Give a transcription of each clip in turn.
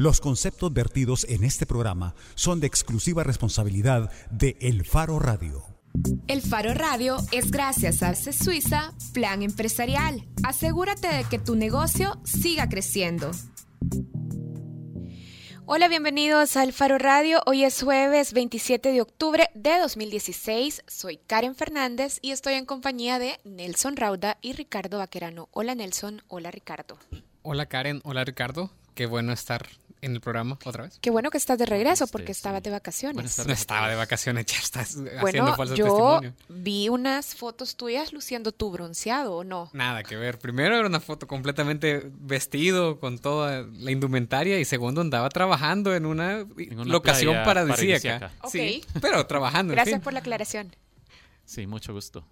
Los conceptos vertidos en este programa son de exclusiva responsabilidad de El Faro Radio. El Faro Radio es gracias a CES Suiza Plan Empresarial. Asegúrate de que tu negocio siga creciendo. Hola, bienvenidos al Faro Radio. Hoy es jueves 27 de octubre de 2016. Soy Karen Fernández y estoy en compañía de Nelson Rauda y Ricardo Vaquerano. Hola Nelson, hola Ricardo. Hola Karen, hola Ricardo. Qué bueno estar en el programa otra vez. Qué bueno que estás de regreso porque estabas de vacaciones. no estaba de vacaciones, ya estás bueno, haciendo falso yo testimonio. vi unas fotos tuyas luciendo tu bronceado, ¿o no? Nada que ver. Primero era una foto completamente vestido con toda la indumentaria y segundo andaba trabajando en una, una locación paradisíaca. paradisíaca. Sí, pero trabajando. en Gracias fin. por la aclaración. Sí, mucho gusto.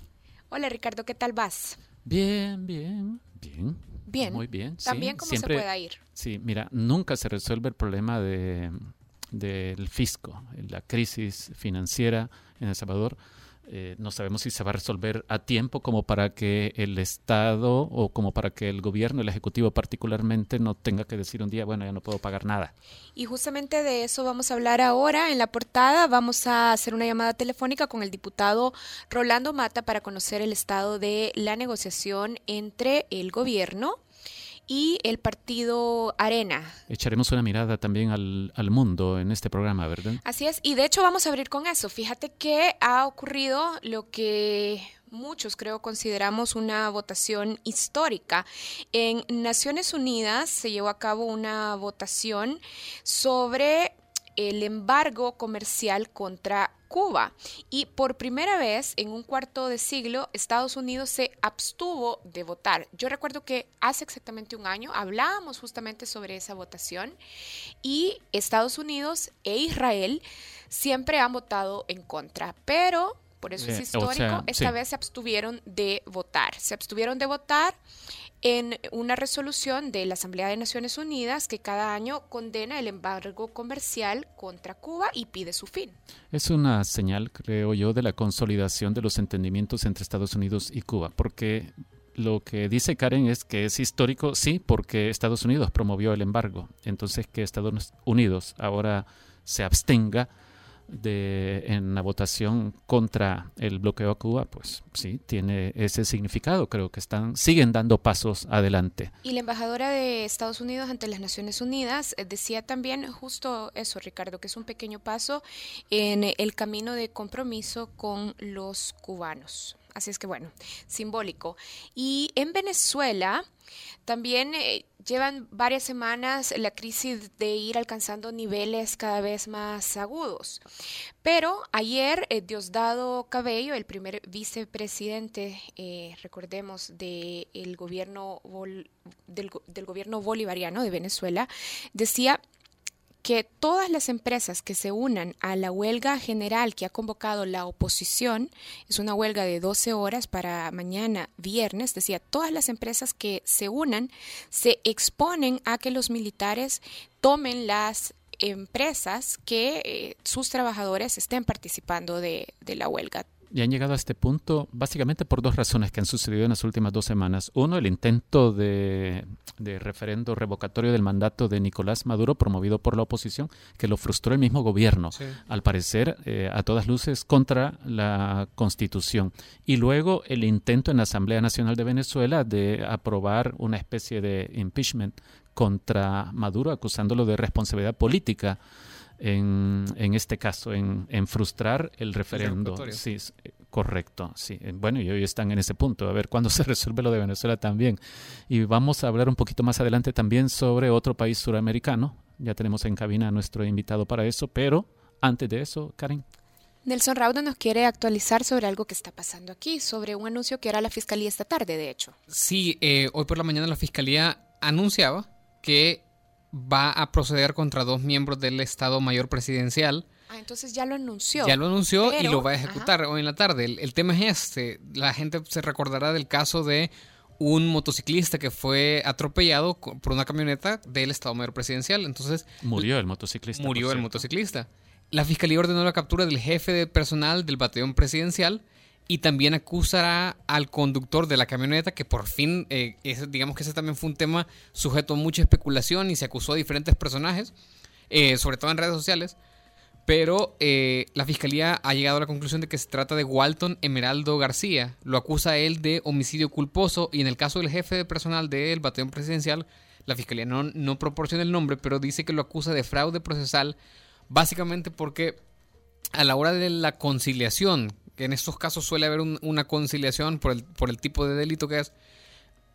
Hola Ricardo, ¿qué tal vas? Bien, bien, bien. Bien. Muy bien. sí. También como Siempre- se pueda ir. Sí, mira, nunca se resuelve el problema de, del fisco, la crisis financiera en El Salvador. Eh, no sabemos si se va a resolver a tiempo como para que el Estado o como para que el gobierno, el Ejecutivo particularmente, no tenga que decir un día, bueno, ya no puedo pagar nada. Y justamente de eso vamos a hablar ahora. En la portada vamos a hacer una llamada telefónica con el diputado Rolando Mata para conocer el estado de la negociación entre el gobierno y el partido Arena. Echaremos una mirada también al, al mundo en este programa, ¿verdad? Así es, y de hecho vamos a abrir con eso. Fíjate que ha ocurrido lo que muchos creo consideramos una votación histórica. En Naciones Unidas se llevó a cabo una votación sobre el embargo comercial contra Cuba. Y por primera vez en un cuarto de siglo, Estados Unidos se abstuvo de votar. Yo recuerdo que hace exactamente un año hablábamos justamente sobre esa votación y Estados Unidos e Israel siempre han votado en contra, pero por eso es o histórico, sea, esta sí. vez se abstuvieron de votar. Se abstuvieron de votar en una resolución de la Asamblea de Naciones Unidas que cada año condena el embargo comercial contra Cuba y pide su fin. Es una señal, creo yo, de la consolidación de los entendimientos entre Estados Unidos y Cuba, porque lo que dice Karen es que es histórico, sí, porque Estados Unidos promovió el embargo. Entonces, que Estados Unidos ahora se abstenga de, en la votación contra el bloqueo a Cuba, pues sí, tiene ese significado. Creo que están, siguen dando pasos adelante. Y la embajadora de Estados Unidos ante las Naciones Unidas eh, decía también justo eso, Ricardo, que es un pequeño paso en el camino de compromiso con los cubanos. Así es que bueno, simbólico. Y en Venezuela también eh, llevan varias semanas la crisis de ir alcanzando niveles cada vez más agudos. Pero ayer eh, Diosdado Cabello, el primer vicepresidente, eh, recordemos, de el gobierno del gobierno bolivariano de Venezuela, decía que todas las empresas que se unan a la huelga general que ha convocado la oposición, es una huelga de 12 horas para mañana viernes, decía, todas las empresas que se unan se exponen a que los militares tomen las empresas que eh, sus trabajadores estén participando de, de la huelga. Y han llegado a este punto básicamente por dos razones que han sucedido en las últimas dos semanas. Uno, el intento de, de referendo revocatorio del mandato de Nicolás Maduro promovido por la oposición, que lo frustró el mismo gobierno, Sí. al parecer eh, a todas luces contra la Constitución. Y luego el intento en la Asamblea Nacional de Venezuela de aprobar una especie de impeachment contra Maduro, acusándolo de responsabilidad política en, en este caso, en, en frustrar el referendo. revocatorio. Sí, es, eh, correcto. Sí. Eh, Bueno, y hoy están en ese punto, a ver cuándo se resuelve lo de Venezuela también. Y vamos a hablar un poquito más adelante también sobre otro país suramericano. Ya tenemos en cabina a nuestro invitado para eso, pero antes de eso, Karen. Nelson Rauda nos quiere actualizar sobre algo que está pasando aquí, sobre un anuncio que hará la Fiscalía esta tarde, de hecho. Sí, eh, hoy por la mañana la fiscalía anunciaba que va a proceder contra dos miembros del Estado Mayor Presidencial. Ah, entonces ya lo anunció. Ya lo anunció y lo va a ejecutar hoy en la tarde. El, el tema es este. La gente se recordará del caso de un motociclista que fue atropellado por una camioneta del Estado Mayor Presidencial. Entonces Murió el motociclista. murió el motociclista. La fiscalía ordenó la captura del jefe de personal del batallón presidencial y también acusará al conductor de la camioneta que por fin, eh, digamos que ese también fue un tema sujeto a mucha especulación y se acusó a diferentes personajes, eh, sobre todo en redes sociales. Pero eh, la fiscalía ha llegado a la conclusión de que se trata de Walton Emeraldo García. Lo acusa a él de homicidio culposo y en el caso del jefe de personal del batallón presidencial, la fiscalía no, no proporciona el nombre, pero dice que lo acusa de fraude procesal, básicamente porque a la hora de la conciliación, que en estos casos suele haber una conciliación por el, por el tipo de delito que es,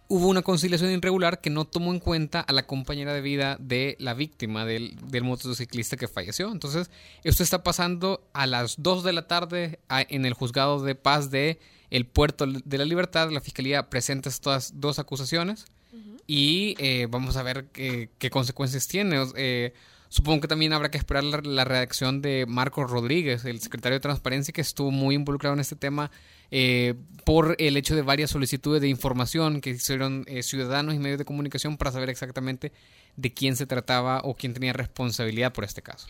hubo una conciliación irregular que no tomó en cuenta a la compañera de vida de la víctima del, motociclista que falleció. Entonces, esto está pasando a las 2 de la tarde en el juzgado de paz de el Puerto de la Libertad. La fiscalía presenta estas dos acusaciones y eh, vamos a ver qué, consecuencias tiene. Eh, Supongo que también habrá que esperar la, reacción de Marcos Rodríguez, el secretario de Transparencia, que estuvo muy involucrado en este tema eh, por el hecho de varias solicitudes de información que hicieron eh, ciudadanos y medios de comunicación para saber exactamente de quién se trataba o quién tenía responsabilidad por este caso.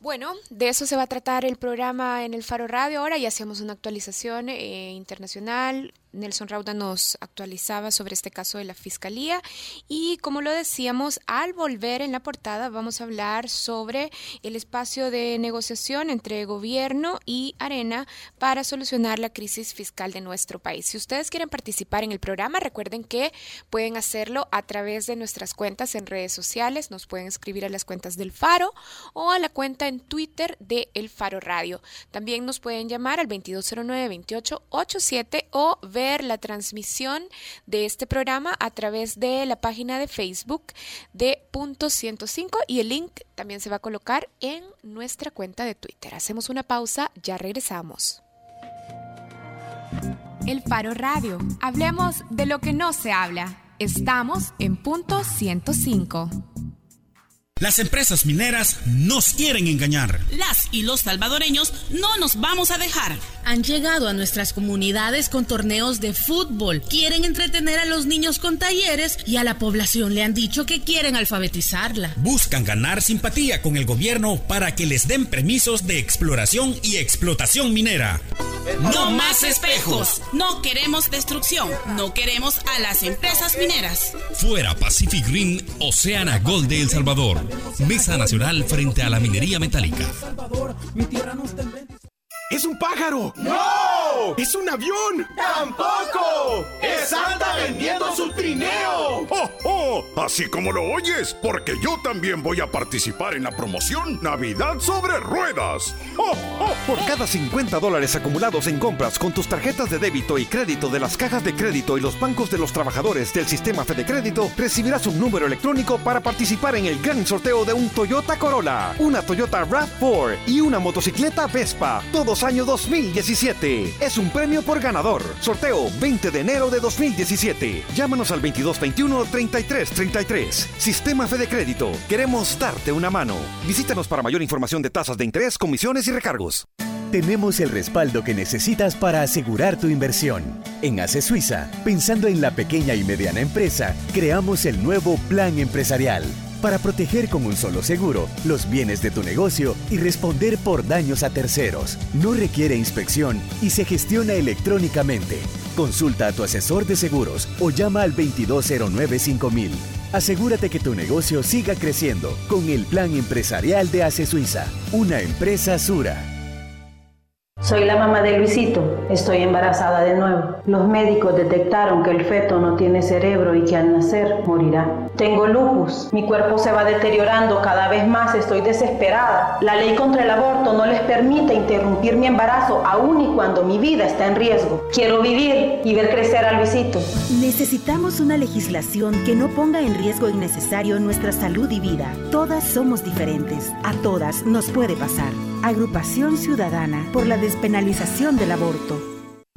Bueno, de eso se va a tratar el programa en el Faro Radio ahora y hacemos una actualización eh, internacional Nelson Rauda nos actualizaba sobre este caso de la Fiscalía y como lo decíamos, al volver en la portada vamos a hablar sobre el espacio de negociación entre gobierno y Arena para solucionar la crisis fiscal de nuestro país. Si ustedes quieren participar en el programa, recuerden que pueden hacerlo a través de nuestras cuentas en redes sociales, nos pueden escribir a las cuentas del Faro o a la cuenta en Twitter de El Faro Radio. También nos pueden llamar al 2209-2887 o la transmisión de este programa a través de la página de Facebook de Punto 105 y el link también se va a colocar en nuestra cuenta de Twitter. Hacemos una pausa, ya regresamos. El Faro Radio. Hablemos de lo que no se habla. Estamos en Punto 105. Las empresas mineras nos quieren engañar. Las y los salvadoreños no nos vamos a dejar. Han llegado a nuestras comunidades con torneos de fútbol. Quieren entretener a los niños con talleres y a la población le han dicho que quieren alfabetizarla. Buscan ganar simpatía con el gobierno para que les den permisos de exploración y explotación minera. No más espejos. No queremos destrucción. No queremos a las empresas mineras. Fuera Pacific Green, Oceana Gold de El Salvador. Mesa Nacional frente a la minería metálica. ¡Es un pájaro! ¡No! ¡Es un avión! ¡Tampoco! ¡Es Santa vendiendo su trineo! ¡Oh, oh! Así como lo oyes, porque yo también voy a participar en la promoción Navidad sobre Ruedas. ¡Oh, oh! Por cada 50 dólares acumulados en compras con tus tarjetas de débito y crédito de las cajas de crédito y los bancos de los trabajadores del sistema Fede Crédito, recibirás un número electrónico para participar en el gran sorteo de un Toyota Corolla, una Toyota RAV4 y una motocicleta Vespa. Todos año 2017. Es un premio por ganador. Sorteo 20 de enero de 2017. Llámanos al 2221-3333. Sistema Fede Crédito. Queremos darte una mano. Visítanos para mayor información de tasas de interés, comisiones y recargos. Tenemos el respaldo que necesitas para asegurar tu inversión. En ACE Suiza, pensando en la pequeña y mediana empresa, creamos el nuevo Plan Empresarial para proteger con un solo seguro los bienes de tu negocio y responder por daños a terceros. No requiere inspección y se gestiona electrónicamente. Consulta a tu asesor de seguros o llama al 2209 5000. Asegúrate que tu negocio siga creciendo con el plan empresarial de ACE Suiza, una empresa Sura. Soy la mamá de Luisito. Estoy embarazada de nuevo. Los médicos detectaron que el feto no tiene cerebro y que al nacer morirá. Tengo lupus. Mi cuerpo se va deteriorando cada vez más. Estoy desesperada. La ley contra el aborto no les permite interrumpir mi embarazo aun y cuando mi vida está en riesgo. Quiero vivir y ver crecer a Luisito. Necesitamos una legislación que no ponga en riesgo innecesario nuestra salud y vida. Todas somos diferentes. A todas nos puede pasar. Agrupación Ciudadana por la despenalización del aborto.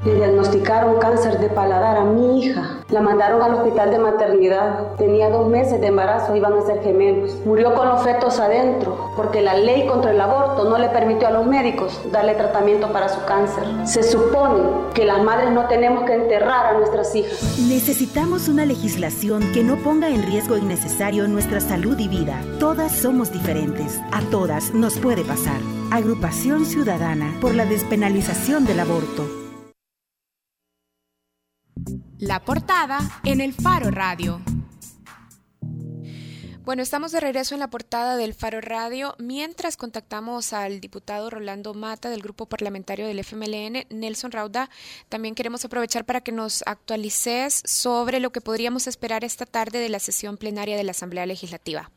Le diagnosticaron cáncer de paladar a mi hija. La mandaron al hospital de maternidad. Tenía dos meses de embarazo, iban a ser gemelos. Murió con los fetos adentro porque la ley contra el aborto no le permitió a los médicos darle tratamiento para su cáncer. Se supone que las madres no tenemos que enterrar a nuestras hijas. Necesitamos una legislación que no ponga en riesgo innecesario nuestra salud y vida. Todas somos diferentes. A todas nos puede pasar. Agrupación Ciudadana por la despenalización del aborto. La portada en el Faro Radio. Bueno, estamos de regreso en la portada del Faro Radio. Mientras contactamos al diputado Rolando Mata del grupo parlamentario del FMLN, Nelson Rauda, también queremos aprovechar para que nos actualices sobre lo que podríamos esperar esta tarde de la sesión plenaria de la Asamblea Legislativa.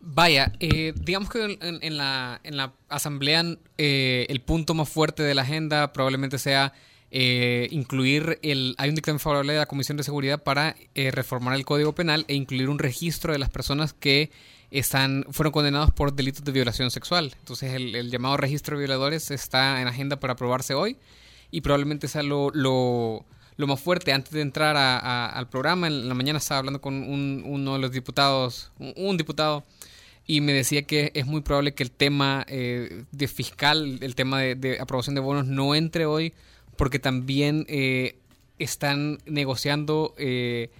Vaya, eh, digamos que en, la, en la Asamblea eh, el punto más fuerte de la agenda probablemente sea eh, incluir el hay un dictamen favorable de la Comisión de Seguridad para eh, reformar el Código Penal e incluir un registro de las personas que están fueron condenados por delitos de violación sexual. Entonces el, llamado registro de violadores está en agenda para aprobarse hoy y probablemente sea lo, lo, más fuerte. Antes de entrar al programa, en la mañana estaba hablando con uno de los diputados, un, diputado y me decía que es muy probable que el tema eh, de fiscal, el tema de, aprobación de bonos no entre hoy porque también eh, están negociando eh,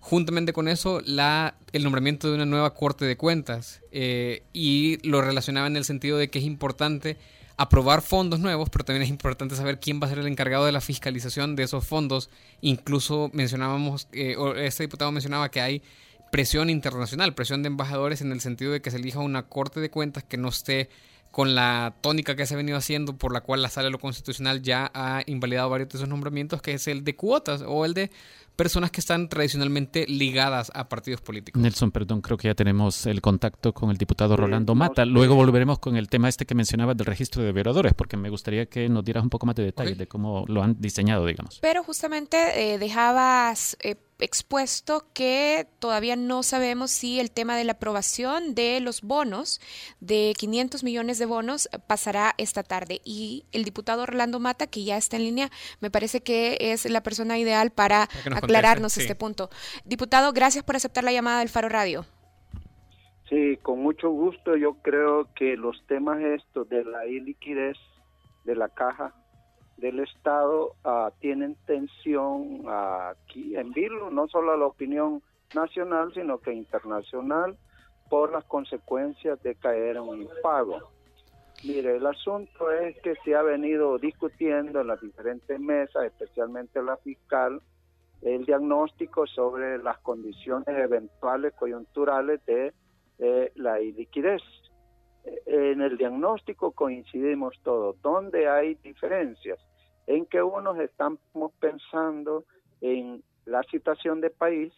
juntamente con eso la, el nombramiento de una nueva Corte de Cuentas eh, y lo relacionaba en el sentido de que es importante aprobar fondos nuevos, pero también es importante saber quién va a ser el encargado de la fiscalización de esos fondos. Incluso mencionábamos, este diputado mencionaba que hay presión internacional, presión de embajadores en el sentido de que se elija una Corte de Cuentas que no esté con la tónica que se ha venido haciendo, por la cual la Sala de lo Constitucional ya ha invalidado varios de esos nombramientos, que es el de cuotas o el de personas que están tradicionalmente ligadas a partidos políticos. Nelson, perdón, creo que ya tenemos el contacto con el diputado Rolando Mata. Luego volveremos con el tema este que mencionabas del registro de violadores, porque me gustaría que nos dieras un poco más de detalles de cómo lo han diseñado, digamos. Pero justamente eh, dejabas... Eh, expuesto que todavía no sabemos si el tema de la aprobación de los bonos, de 500 millones de bonos, pasará esta tarde. Y el diputado Orlando Mata, que ya está en línea, me parece que es la persona ideal para aclararnos este punto. Diputado, gracias por aceptar la llamada del Faro Radio. Sí, con mucho gusto. Yo creo que los temas estos de la iliquidez de la caja del Estado uh, tienen tensión aquí en Vilo, no solo a la opinión nacional, sino que internacional, por las consecuencias de caer en un impago. Mire, el asunto es que se ha venido discutiendo en las diferentes mesas, especialmente la fiscal, el diagnóstico sobre las condiciones eventuales coyunturales de la iliquidez en el diagnóstico coincidimos todos. ¿Dónde hay diferencias? En que unos estamos pensando en la situación de país,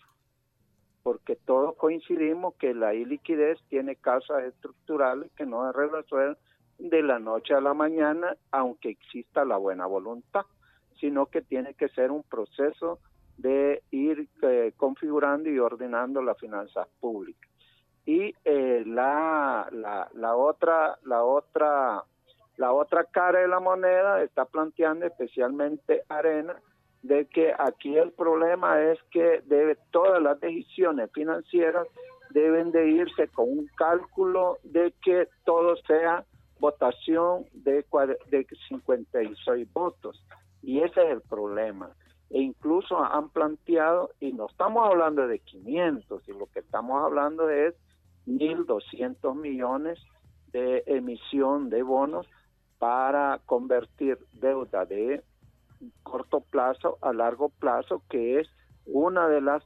porque todos coincidimos que la iliquidez tiene causas estructurales que no se resuelven de la noche a la mañana, aunque exista la buena voluntad, sino que tiene que ser un proceso de ir eh, configurando y ordenando las finanzas públicas. Y eh, la, la, otra la otra la otra cara de la moneda está planteando especialmente Arena de que aquí el problema es que debe todas las decisiones financieras deben de irse con un cálculo de que todo sea votación de, de 56 votos. Y ese es el problema. E incluso han planteado y no estamos hablando de 500 y lo que estamos hablando es 1.200 millones de emisión de bonos para convertir deuda de corto plazo a largo plazo, que es una de las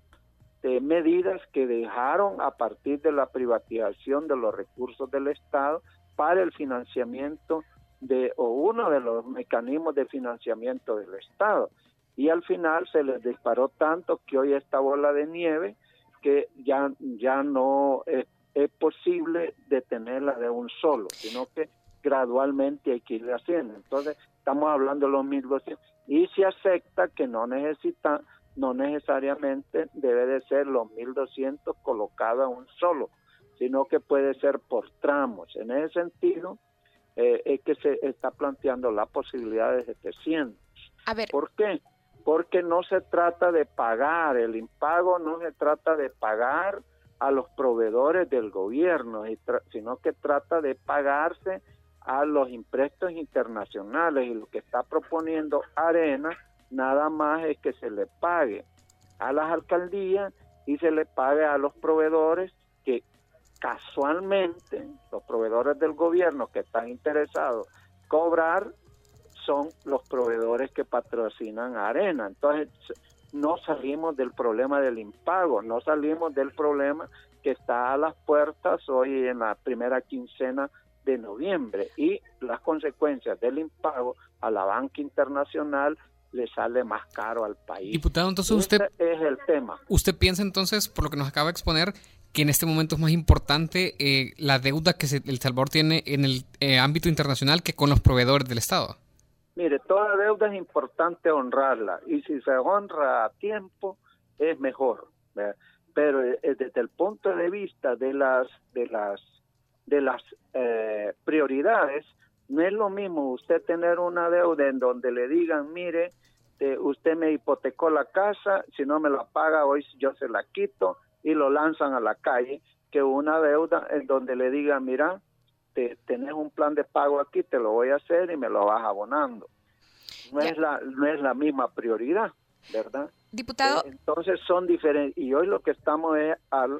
eh, medidas que dejaron a partir de la privatización de los recursos del Estado para el financiamiento de o uno de los mecanismos de financiamiento del Estado. Y al final se les disparó tanto que hoy esta bola de nieve que ya, ya no es es posible detenerla de un solo, sino que gradualmente hay que ir haciendo. Entonces, estamos hablando de los 1.200 y se acepta que no necesita, no necesariamente debe de ser los 1.200 colocados en un solo, sino que puede ser por tramos. En ese sentido, eh, es que se está planteando la posibilidad de 700. A ver. ¿Por qué? Porque no se trata de pagar, el impago no se trata de pagar a los proveedores del gobierno, sino que trata de pagarse a los impuestos internacionales y lo que está proponiendo Arena nada más es que se le pague a las alcaldías y se le pague a los proveedores que casualmente los proveedores del gobierno que están interesados cobrar son los proveedores que patrocinan Arena. Entonces no salimos del problema del impago, no salimos del problema que está a las puertas hoy en la primera quincena de noviembre y las consecuencias del impago a la banca internacional le sale más caro al país. Diputado, entonces usted es el tema. ¿Usted piensa entonces, por lo que nos acaba de exponer, que en este momento es más importante eh, la deuda que El Salvador tiene en el eh, ámbito internacional que con los proveedores del Estado? Mire, toda deuda es importante honrarla y si se honra a tiempo es mejor. Pero eh, desde el punto de vista de las de las de las eh, prioridades, no es lo mismo usted tener una deuda en donde le digan, mire, usted me hipotecó la casa, si no me la paga hoy yo se la quito y lo lanzan a la calle, que una deuda en donde le digan, mira, te, tenés un plan de pago aquí, te lo voy a hacer y me lo vas abonando. No, es la, no es la misma prioridad, ¿verdad? Diputado. Eh, entonces son diferentes. Y hoy lo que estamos es al,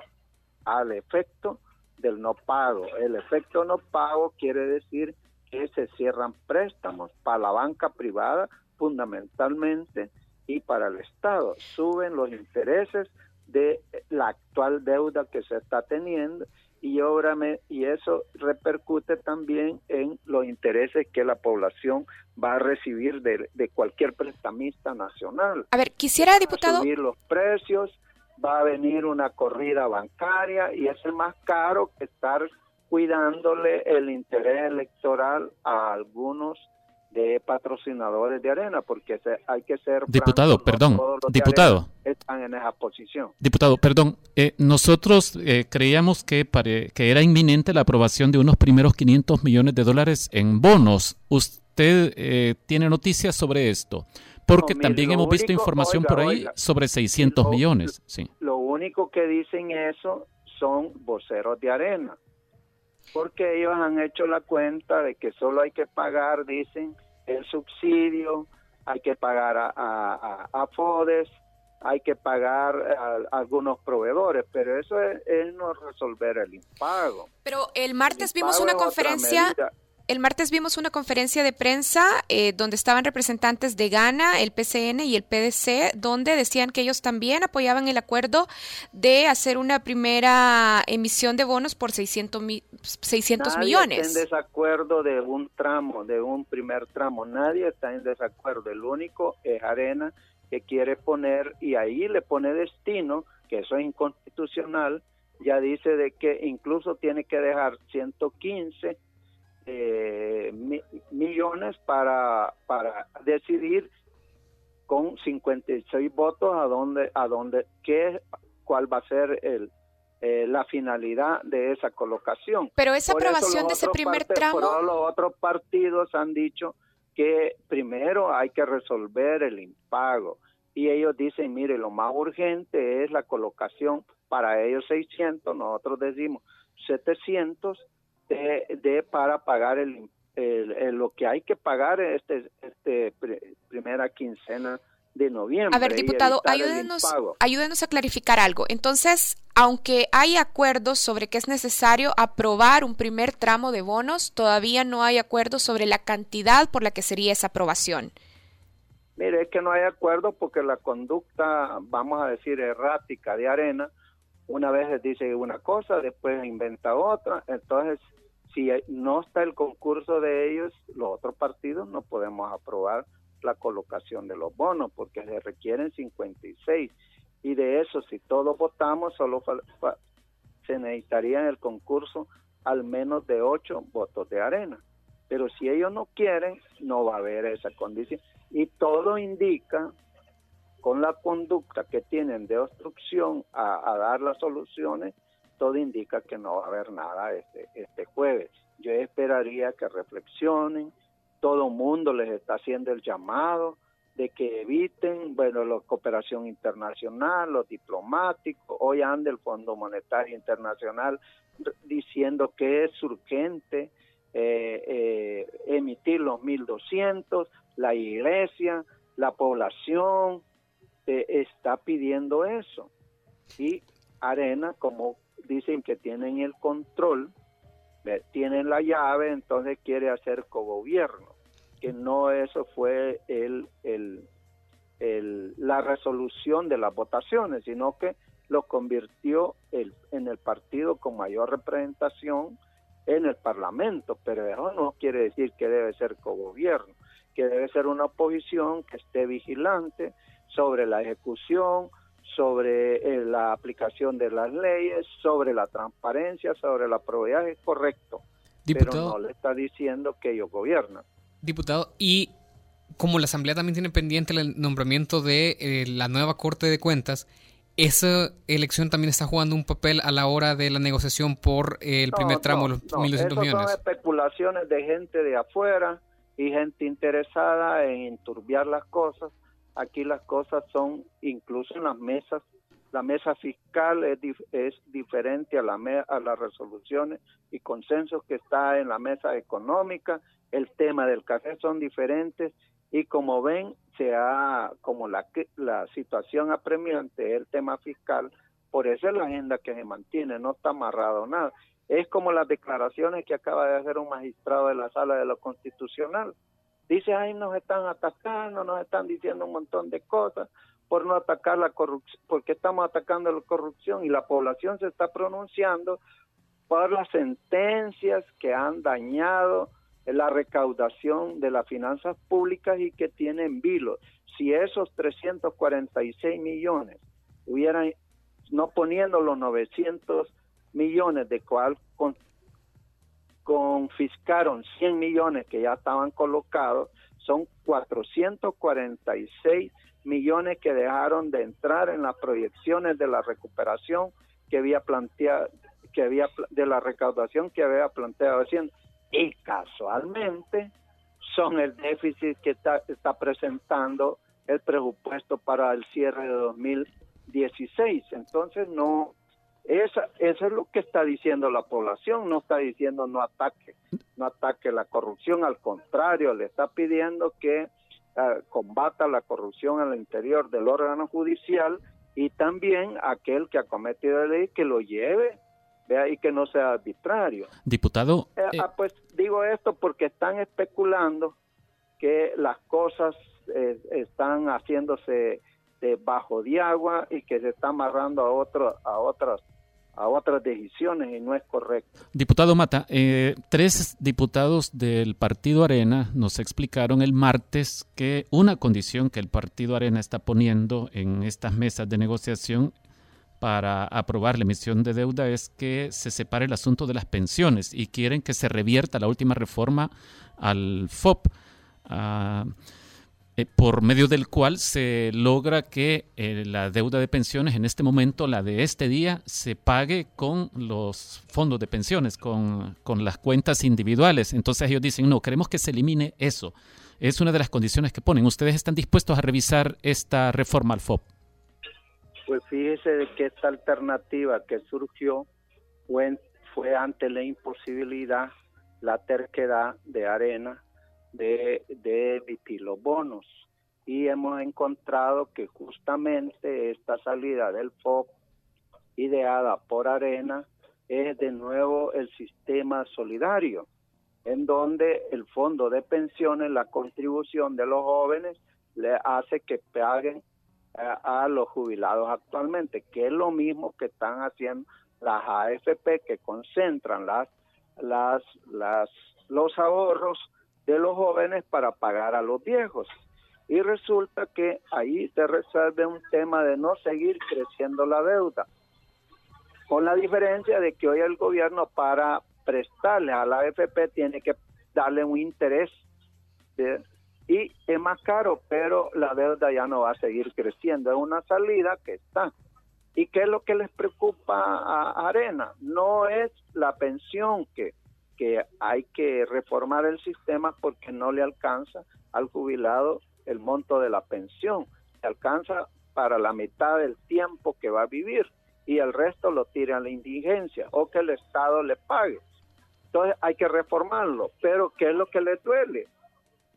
al efecto del no pago. El efecto no pago quiere decir que se cierran préstamos para la banca privada fundamentalmente y para el Estado. Suben los intereses de la actual deuda que se está teniendo y, y eso repercute también en los intereses que la población va a recibir de, de cualquier prestamista nacional. A ver, quisiera, diputado... Subir los precios, va a venir una corrida bancaria y es el más caro que estar cuidándole el interés electoral a algunos de patrocinadores de arena, porque hay que ser... Diputado, perdón, diputado. Están en esa posición. Diputado, perdón, eh, nosotros eh, creíamos que, que era inminente la aprobación de unos primeros 500 millones de dólares en bonos. ¿Usted eh, tiene noticias sobre esto? Porque también hemos visto información por ahí sobre 600 millones. Sí. Lo único que dicen eso son voceros de arena porque ellos han hecho la cuenta de que solo hay que pagar, dicen, el subsidio, hay que pagar a, a, FODES, hay que pagar a, algunos proveedores, pero eso es, no resolver el impago. Pero el martes vimos una conferencia el martes vimos una conferencia de prensa eh, donde estaban representantes de Ghana, el PCN y el PDC, donde decían que ellos también apoyaban el acuerdo de hacer una primera emisión de bonos por 600, 600 Nadie millones. Está en desacuerdo de un tramo, de un primer tramo. Nadie está en desacuerdo. El único es Arena que quiere poner, y ahí le pone destino, que eso es inconstitucional, ya dice de que incluso tiene que dejar 115 eh, millones para, para decidir con 56 votos a dónde, a dónde, qué, cuál va a ser el, eh, la finalidad de esa colocación. Pero esa aprobación de ese primer tramo. los otros partidos han dicho que primero hay que resolver el impago y ellos dicen, mire, lo más urgente es la colocación para ellos 600, nosotros decimos 700 de, para pagar el, lo que hay que pagar este, este primera quincena de noviembre. A ver, diputado, ayúdenos, ayúdenos a clarificar algo. Entonces, aunque hay acuerdos sobre que es necesario aprobar un primer tramo de bonos, todavía no hay acuerdo sobre la cantidad por la que sería esa aprobación. Mire, es que no hay acuerdo porque la conducta, vamos a decir, errática de arena, una vez dice una cosa, después inventa otra, entonces si no está el concurso de ellos, los otros partidos no podemos aprobar la colocación de los bonos porque se requieren 56 y de eso si todos votamos solo se necesitaría en el concurso al menos de 8 votos de arena. Pero si ellos no quieren, no va a haber esa condición. Y todo indica, con la conducta que tienen de obstrucción a, dar las soluciones, todo indica que no va a haber nada este, este jueves. Yo esperaría que reflexionen, todo mundo les está haciendo el llamado de que eviten, bueno, la cooperación internacional, los diplomáticos, hoy anda el Fondo Monetario Internacional diciendo que es urgente eh, eh, emitir los 1.200, la iglesia, la población eh, está pidiendo eso. Y Arena, como dicen que tienen el control, tienen la llave, entonces quiere hacer cogobierno, que no eso fue el, el, la resolución de las votaciones, sino que lo convirtió en el partido con mayor representación en el Parlamento, pero eso no quiere decir que debe ser cogobierno, que debe ser una oposición que esté vigilante sobre la ejecución, sobre eh, la aplicación de las leyes, sobre la transparencia, sobre la probidad, es correcto, pero no le está diciendo que ellos gobiernan. Diputado, y como la Asamblea también tiene pendiente el nombramiento de eh, la nueva Corte de Cuentas, esa elección también está jugando un papel a la hora de la negociación por eh, el primer tramo, los 1.200 millones. Son especulaciones de gente de afuera y gente interesada en enturbiar las cosas. Aquí las cosas son, incluso en las mesas, la mesa fiscal es, es diferente a, la a las resoluciones y consensos que está en la mesa económica. El tema del café son diferentes y como ven, se ha, como la, la situación apremiante es el tema fiscal, por eso es la agenda que se mantiene, no está amarrado nada. Es como las declaraciones que acaba de hacer un magistrado de la sala de lo constitucional. Dice, ay, nos están atacando, nos están diciendo un montón de cosas por no atacar la corrupción, porque estamos atacando la corrupción y la población se está pronunciando por las sentencias que han dañado la recaudación de las finanzas públicas y que tienen vilo. Si esos 346 millones hubieran, no poniendo los 900 millones de cual confiscaron 100 millones que ya estaban colocados, son 446 millones que dejaron de entrar en las proyecciones de la recuperación que había planteado que había de la recaudación que había planteado Hacienda y casualmente son el déficit que está, está presentando el presupuesto para el cierre de 2016. Entonces, no, esa, eso es lo que está diciendo la población, no está diciendo no ataque, no ataque la corrupción, al contrario, le está pidiendo que ah, combata la corrupción al interior del órgano judicial y también aquel que ha cometido la ley que lo lleve vea y que no sea arbitrario. Diputado. Eh, eh, ah, pues digo esto porque están especulando que las cosas eh, están haciéndose debajo de agua y que se está amarrando a otro, a otras a otras decisiones y no es correcto. Diputado Mata, tres diputados del Partido Arena nos explicaron el martes que una condición que el Partido Arena está poniendo en estas mesas de negociación para aprobar la emisión de deuda es que se separe el asunto de las pensiones y quieren que se revierta la última reforma al FOP, ah, eh, por medio del cual se logra que eh, la deuda de pensiones en este momento, la de este día, se pague con los fondos de pensiones, con, con las cuentas individuales. Entonces ellos dicen, no, queremos que se elimine eso. Es una de las condiciones que ponen. ¿Ustedes están dispuestos a revisar esta reforma al FOP? Pues fíjese que esta alternativa que surgió fue, fue ante la imposibilidad, la terquedad de Arena de, de emitir los bonos. Y hemos encontrado que justamente esta salida del FOP ideada por Arena es de nuevo el sistema solidario, en donde el fondo de pensiones, la contribución de los jóvenes, le hace que paguen a, los jubilados actualmente, que es lo mismo que están haciendo las AFP que concentran las, las, las, los ahorros de los jóvenes para pagar a los viejos. Y resulta que ahí se resuelve un tema de no seguir creciendo la deuda, con la diferencia de que hoy el gobierno para prestarle a la AFP tiene que darle un interés y es más caro, pero la deuda ya no va a seguir creciendo. Es una salida que está. ¿Y qué es lo que les preocupa a Arena? No es la pensión que, que hay que reformar el sistema porque no le alcanza al jubilado el monto de la pensión. Le alcanza para la mitad del tiempo que va a vivir y el resto lo tira a la indigencia o que el Estado le pague. Entonces hay que reformarlo, pero ¿qué es lo que le duele?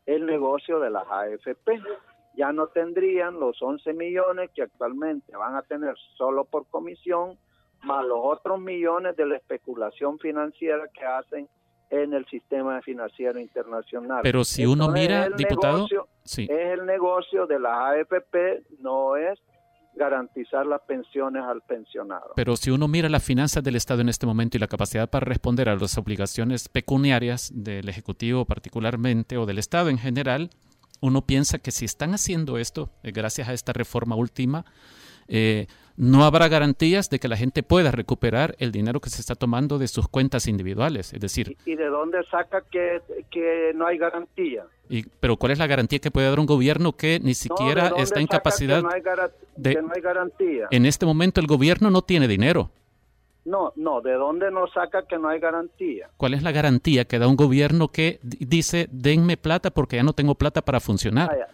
el negocio de las AFP. Ya no tendrían los 11 millones que actualmente van a tener solo por comisión, más los otros millones de la especulación financiera que hacen en el sistema financiero internacional. Pero si uno mira, diputado, sí. es el negocio de la AFP, no es garantizar las pensiones al pensionado. Pero si uno mira las finanzas del Estado en este momento y la capacidad para responder a las obligaciones pecuniarias del Ejecutivo particularmente o del Estado en general, uno piensa que si están haciendo esto, eh, gracias a esta reforma última, eh, no habrá garantías de que la gente pueda recuperar el dinero que se está tomando de sus cuentas individuales. Es decir... ¿Y de dónde saca que, que no hay garantía? Y, pero ¿cuál es la garantía que puede dar un gobierno que ni siquiera está en capacidad de... No hay garantía. En este momento el gobierno no tiene dinero. No, no, ¿de dónde nos saca que no hay garantía? ¿Cuál es la garantía que da un gobierno que dice, denme plata porque ya no tengo plata para funcionar? Vaya,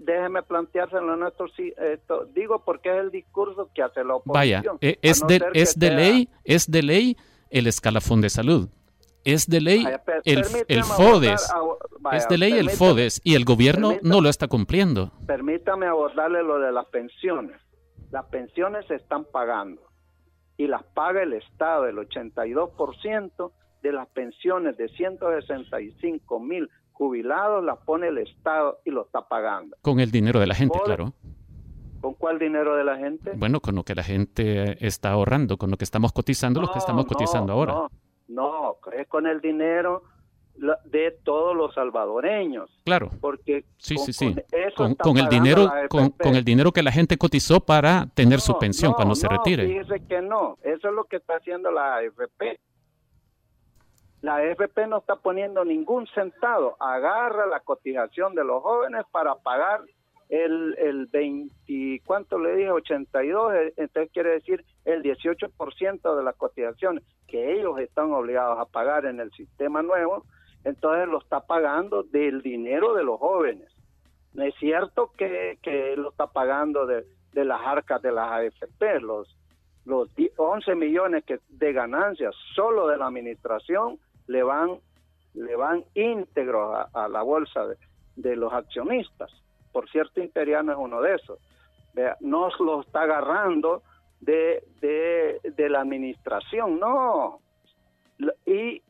déjeme planteárselo en nuestro esto, digo porque es el discurso que hace la oposición. Vaya, eh, es, de, es de ley, es de ley el escalafón de salud. Es de ley el, el, FODES. es de ley el FODES y el gobierno no lo está cumpliendo. Permítame abordarle lo de las pensiones. Las pensiones se están pagando y las paga el Estado, el 82% de las pensiones de 165 mil jubilados las pone el Estado y lo está pagando. Con el dinero de la gente, claro. ¿Con cuál dinero de la gente? Bueno, con lo que la gente está ahorrando, con lo que estamos cotizando, lo que estamos cotizando ahora. No, no, es con el dinero de todos los salvadoreños. Claro. Porque sí, sí, sí. Con, el dinero con, el dinero que la gente cotizó para tener su pensión cuando se retire. Fíjese que no, eso es lo que está haciendo la AFP. La AFP no está poniendo ningún centavo, agarra la cotización de los jóvenes para pagar el, el 20, ¿cuánto le dije? 82, eh, entonces quiere decir el 18% de las cotizaciones que ellos están obligados a pagar en el sistema nuevo, entonces lo está pagando del dinero de los jóvenes. No es cierto que, que lo está pagando de, las arcas de las AFP, los, los 11 millones que de ganancias solo de la administración le van le van íntegros a, la bolsa de, los accionistas. Por cierto, Imperiano es uno de esos. Vea, no lo está agarrando de, de la administración, no. Y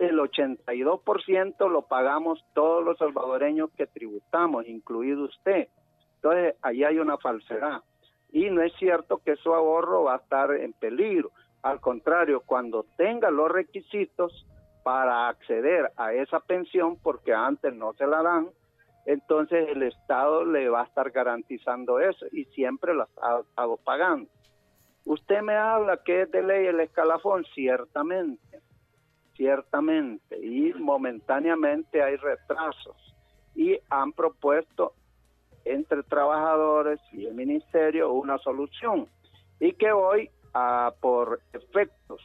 el 82% lo pagamos todos los salvadoreños que tributamos, incluido usted. Entonces, ahí hay una falsedad. Y no es cierto que su ahorro va a estar en peligro. Al contrario, cuando tenga los requisitos para acceder a esa pensión, porque antes no se la dan, entonces el Estado le va a estar garantizando eso y siempre la hago pagando. Usted me habla que es de ley el escalafón, ciertamente, ciertamente, y momentáneamente hay retrasos. Y han propuesto entre trabajadores y el ministerio una solución. Y que hoy, ah, por efectos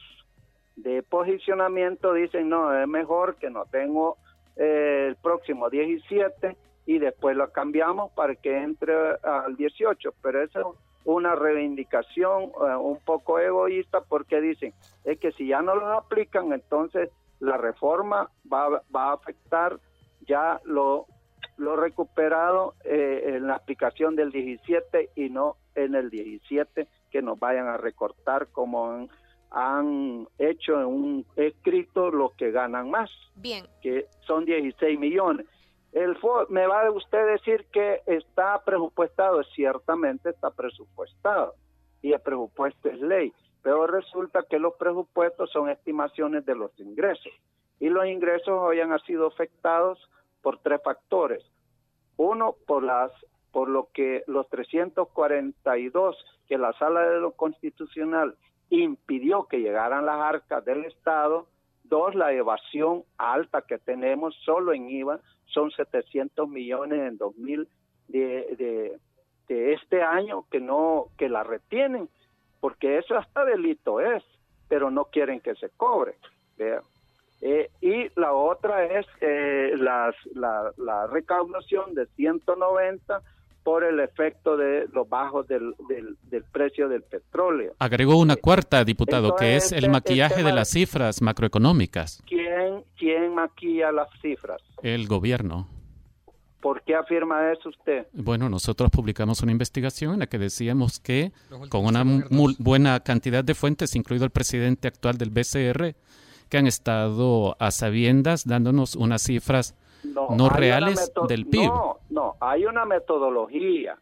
de posicionamiento, dicen, no, es mejor que no tengo eh, el próximo 17 y después lo cambiamos para que entre al 18. Pero eso es una reivindicación eh, un poco egoísta porque dicen, es que si ya no lo aplican, entonces la reforma va, va a afectar ya lo, lo recuperado eh, en la aplicación del 17 y no en el 17 que nos vayan a recortar como han, han hecho en un escrito los que ganan más. Bien. Que son 16 millones. El me va a usted decir que está presupuestado, ciertamente está presupuestado y el presupuesto es ley, pero resulta que los presupuestos son estimaciones de los ingresos y los ingresos hoy han sido afectados por tres factores. Uno, por las por lo que los 342 que la Sala de lo Constitucional impidió que llegaran las arcas del Estado, dos, la evasión alta que tenemos solo en IVA, son 700 millones en 2000 de, de, este año que no que la retienen porque eso hasta delito es pero no quieren que se cobre eh, y la otra es eh, las, la, la recaudación de 190 por el efecto de los bajos del, del, precio del petróleo. Agregó una cuarta, diputado, que es el maquillaje de las cifras macroeconómicas. ¿Quién, ¿Quién maquilla las cifras? El gobierno. ¿Por qué afirma eso usted? Bueno, nosotros publicamos una investigación en la que decíamos que con una buena cantidad de fuentes, incluido el presidente actual del BCR, que han estado a sabiendas dándonos unas cifras no, reales del PIB. No, no, hay una metodología.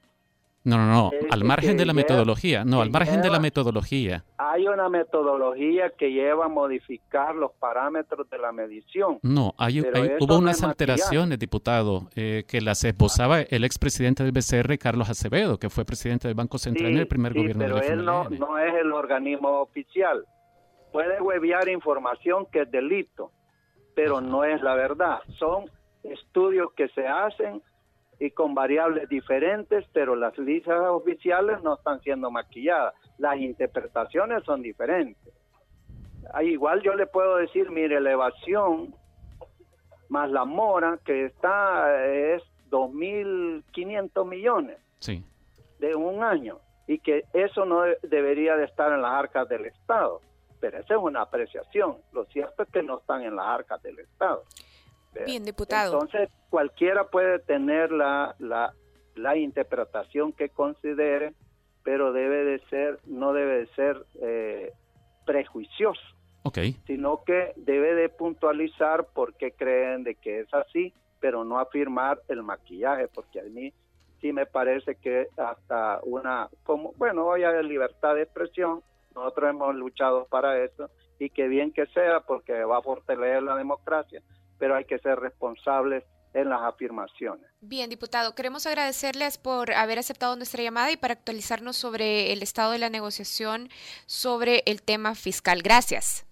No, no, no, al margen de la metodología, no, al margen de la metodología. Hay una metodología que lleva a modificar los parámetros de la medición. No, hay, hubo unas alteraciones, diputado, eh, que las esbozaba el expresidente del BCR, Carlos Acevedo, que fue presidente del Banco Central en el primer gobierno pero del él no, no es el organismo oficial. Puede hueviar información que es delito, pero no es la verdad. Son estudios que se hacen y con variables diferentes, pero las listas oficiales no están siendo maquilladas. Las interpretaciones son diferentes. Igual yo le puedo decir, mire, elevación más la mora, que está, es 2.500 millones de un año, y que eso no debería de estar en las arcas del Estado. Pero esa es una apreciación. Lo cierto es que no están en las arcas del Estado. Bien, diputado. Entonces, cualquiera puede tener la, la, interpretación que considere, pero debe de ser, no debe de ser eh, prejuicioso. Okay. Sino que debe de puntualizar por qué creen de que es así, pero no afirmar el maquillaje, porque a mí sí me parece que hasta una, como, bueno, hoy hay libertad de expresión, nosotros hemos luchado para eso, y que bien que sea, porque va a fortalecer la democracia, pero hay que ser responsables en las afirmaciones. Bien, diputado, queremos agradecerles por haber aceptado nuestra llamada y para actualizarnos sobre el estado de la negociación sobre el tema fiscal. Gracias.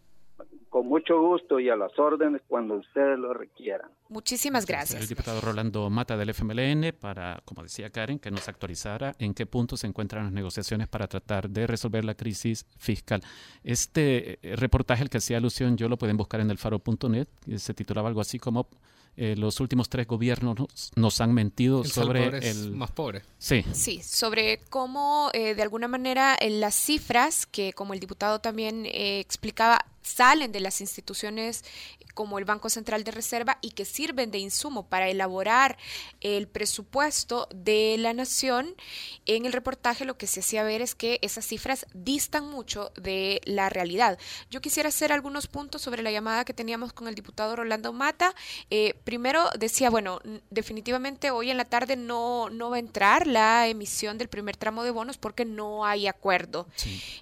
Con mucho gusto y a las órdenes cuando ustedes lo requieran. Muchísimas gracias. El diputado Rolando Mata del FMLN para, como decía Karen, que nos actualizara en qué punto se encuentran las negociaciones para tratar de resolver la crisis fiscal. Este eh, reportaje, el que hacía alusión, yo lo pueden buscar en el faro.net, se titulaba algo así como eh, los últimos tres gobiernos nos, han mentido sobre el más pobre. Sí. Sí, sobre cómo eh, de alguna manera las cifras que como el diputado también explicaba salen de las instituciones como el Banco Central de Reserva y que sirven de insumo para elaborar el presupuesto de la nación. En el reportaje lo que se hacía ver es que esas cifras distan mucho de la realidad. Yo quisiera hacer algunos puntos sobre la llamada que teníamos con el diputado Rolando Mata. Eh, primero decía, bueno, definitivamente hoy en la tarde no, no va a entrar la emisión del primer tramo de bonos porque no hay acuerdo.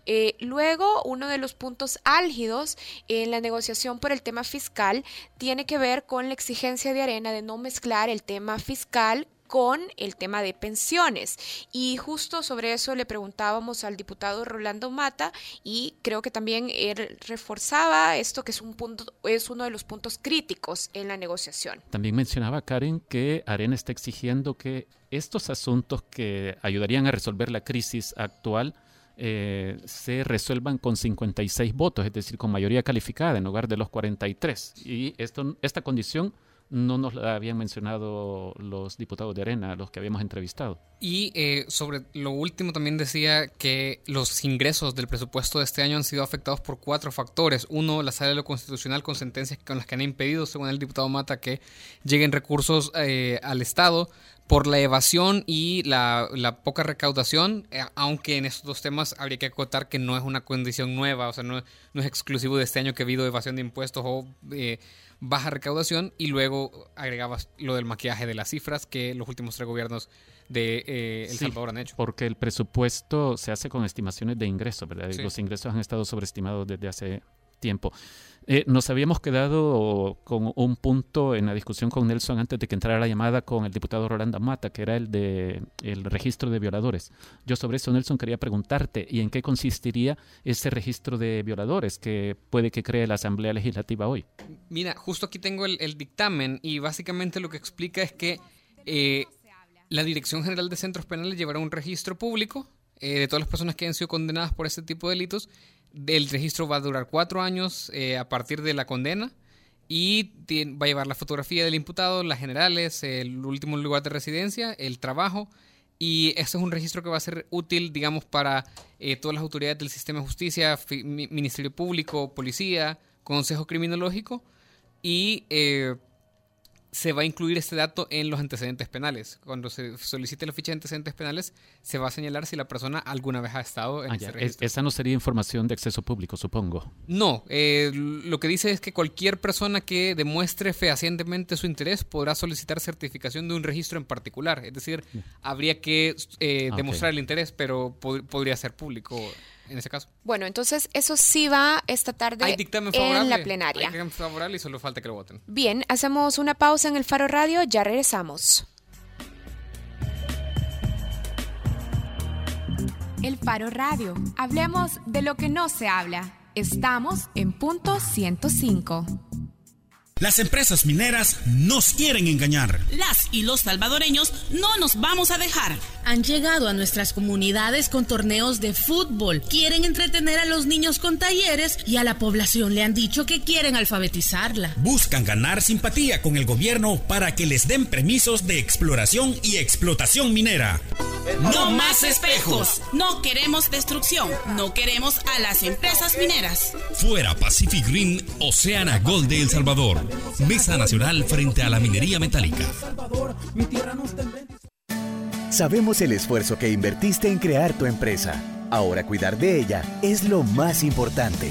Eh, luego, uno de los puntos álgidos en la negociación por el tema fiscal tiene que ver con la exigencia de Arena de no mezclar el tema fiscal con el tema de pensiones. Y justo sobre eso le preguntábamos al diputado Rolando Mata y creo que también él reforzaba esto que es un punto es uno de los puntos críticos en la negociación. También mencionaba Karen que Arena está exigiendo que estos asuntos que ayudarían a resolver la crisis actual eh, se resuelvan con 56 votos, es decir, con mayoría calificada en lugar de los 43. Y esto, esta condición no nos la habían mencionado los diputados de Arena, los que habíamos entrevistado. Y eh, sobre lo último también decía que los ingresos del presupuesto de este año han sido afectados por cuatro factores. Uno, la sala de lo constitucional con sentencias con las que han impedido, según el diputado Mata, que lleguen recursos eh, al Estado por la evasión y la, poca recaudación, eh, aunque en estos dos temas habría que acotar que no es una condición nueva, o sea, no, no es exclusivo de este año que ha habido evasión de impuestos o baja recaudación y luego agregabas lo del maquillaje de las cifras que los últimos tres gobiernos de eh, El Salvador han hecho. Porque el presupuesto se hace con estimaciones de ingresos, ¿verdad? Los ingresos han estado sobreestimados desde hace tiempo. Eh, nos habíamos quedado con un punto en la discusión con Nelson antes de que entrara la llamada con el diputado Rolando Mata, que era el de el registro de violadores. Yo sobre eso, Nelson, quería preguntarte, ¿y en qué consistiría ese registro de violadores que puede que cree la Asamblea Legislativa hoy? Mira, justo aquí tengo el, dictamen y básicamente lo que explica es que eh, la Dirección General de Centros Penales llevará un registro público eh, de todas las personas que han sido condenadas por este tipo de delitos el registro va a durar cuatro años eh, a partir de la condena y va a llevar la fotografía del imputado, las generales, el último lugar de residencia, el trabajo. Y este es un registro que va a ser útil, digamos, para eh, todas las autoridades del sistema de justicia, Ministerio Público, Policía, Consejo Criminológico. Y eh, se va a incluir este dato en los antecedentes penales. Cuando se solicite la ficha de antecedentes penales, se va a señalar si la persona alguna vez ha estado en ah, ese registro. esa no sería información de acceso público, supongo. No, eh, lo que dice es que cualquier persona que demuestre fehacientemente su interés podrá solicitar certificación de un registro en particular. Es decir, habría que eh, ah, demostrar el interés, pero podría ser público en ese caso. Bueno, entonces eso sí va esta tarde en la plenaria. Hay dictamen favorable y solo falta que lo voten. Bien, hacemos una pausa en el Faro Radio, ya regresamos. El Faro Radio. Hablemos de lo que no se habla. Estamos en punto 105. Las empresas mineras nos quieren engañar. Las y los salvadoreños no nos vamos a dejar. Han llegado a nuestras comunidades con torneos de fútbol. Quieren entretener a los niños con talleres y a la población le han dicho que quieren alfabetizarla. Buscan ganar simpatía con el gobierno para que les den permisos de exploración y explotación minera. No más espejos. No queremos destrucción. No queremos a las empresas mineras. Fuera Pacific Green, Oceana Gold de El Salvador. Mesa Nacional frente a la minería metálica. Sabemos el esfuerzo que invertiste en crear tu empresa. Ahora cuidar de ella es lo más importante.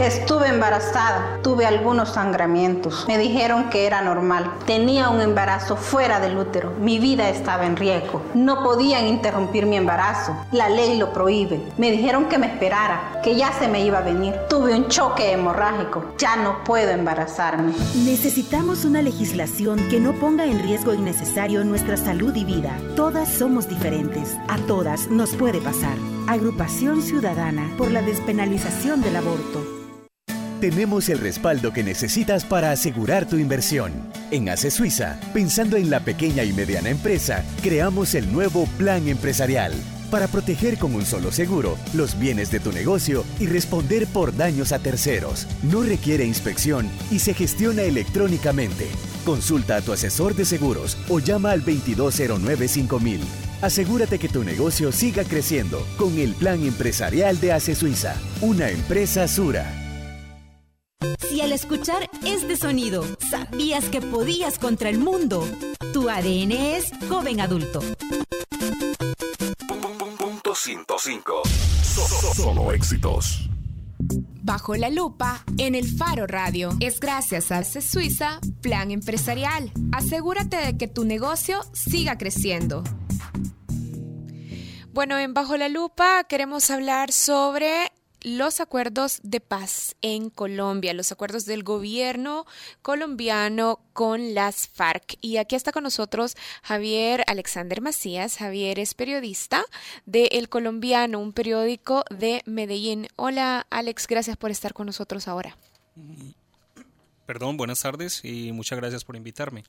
Estuve embarazada, tuve algunos sangramientos. Me dijeron que era normal. Tenía un embarazo fuera del útero. Mi vida estaba en riesgo. No podían interrumpir mi embarazo. La ley lo prohíbe. Me dijeron que me esperara, que ya se me iba a venir. Tuve un choque hemorrágico. Ya no puedo embarazarme. Necesitamos una legislación que no ponga en riesgo innecesario nuestra salud y vida. Todas somos diferentes. A todas nos puede pasar. Agrupación Ciudadana por la despenalización del aborto tenemos el respaldo que necesitas para asegurar tu inversión. En ACE Suiza, pensando en la pequeña y mediana empresa, creamos el nuevo Plan Empresarial para proteger con un solo seguro los bienes de tu negocio y responder por daños a terceros. No requiere inspección y se gestiona electrónicamente. Consulta a tu asesor de seguros o llama al 2209 5000. Asegúrate que tu negocio siga creciendo con el Plan Empresarial de ACE Suiza, una empresa Sura. Al escuchar este sonido sabías que podías contra el mundo, tu ADN es joven adulto. Punto 105. Solo éxitos. Bajo la lupa en el Faro Radio. Es gracias a CE Suiza Plan Empresarial. Asegúrate de que tu negocio siga creciendo. Bueno, en Bajo la lupa queremos hablar sobre los acuerdos de paz en Colombia, los acuerdos del gobierno colombiano con las FARC. Y aquí está con nosotros Javier Alexander Macías. Javier es periodista de El Colombiano, un periódico de Medellín. Hola Alex, gracias por estar con nosotros ahora. Perdón, buenas tardes y muchas gracias por invitarme.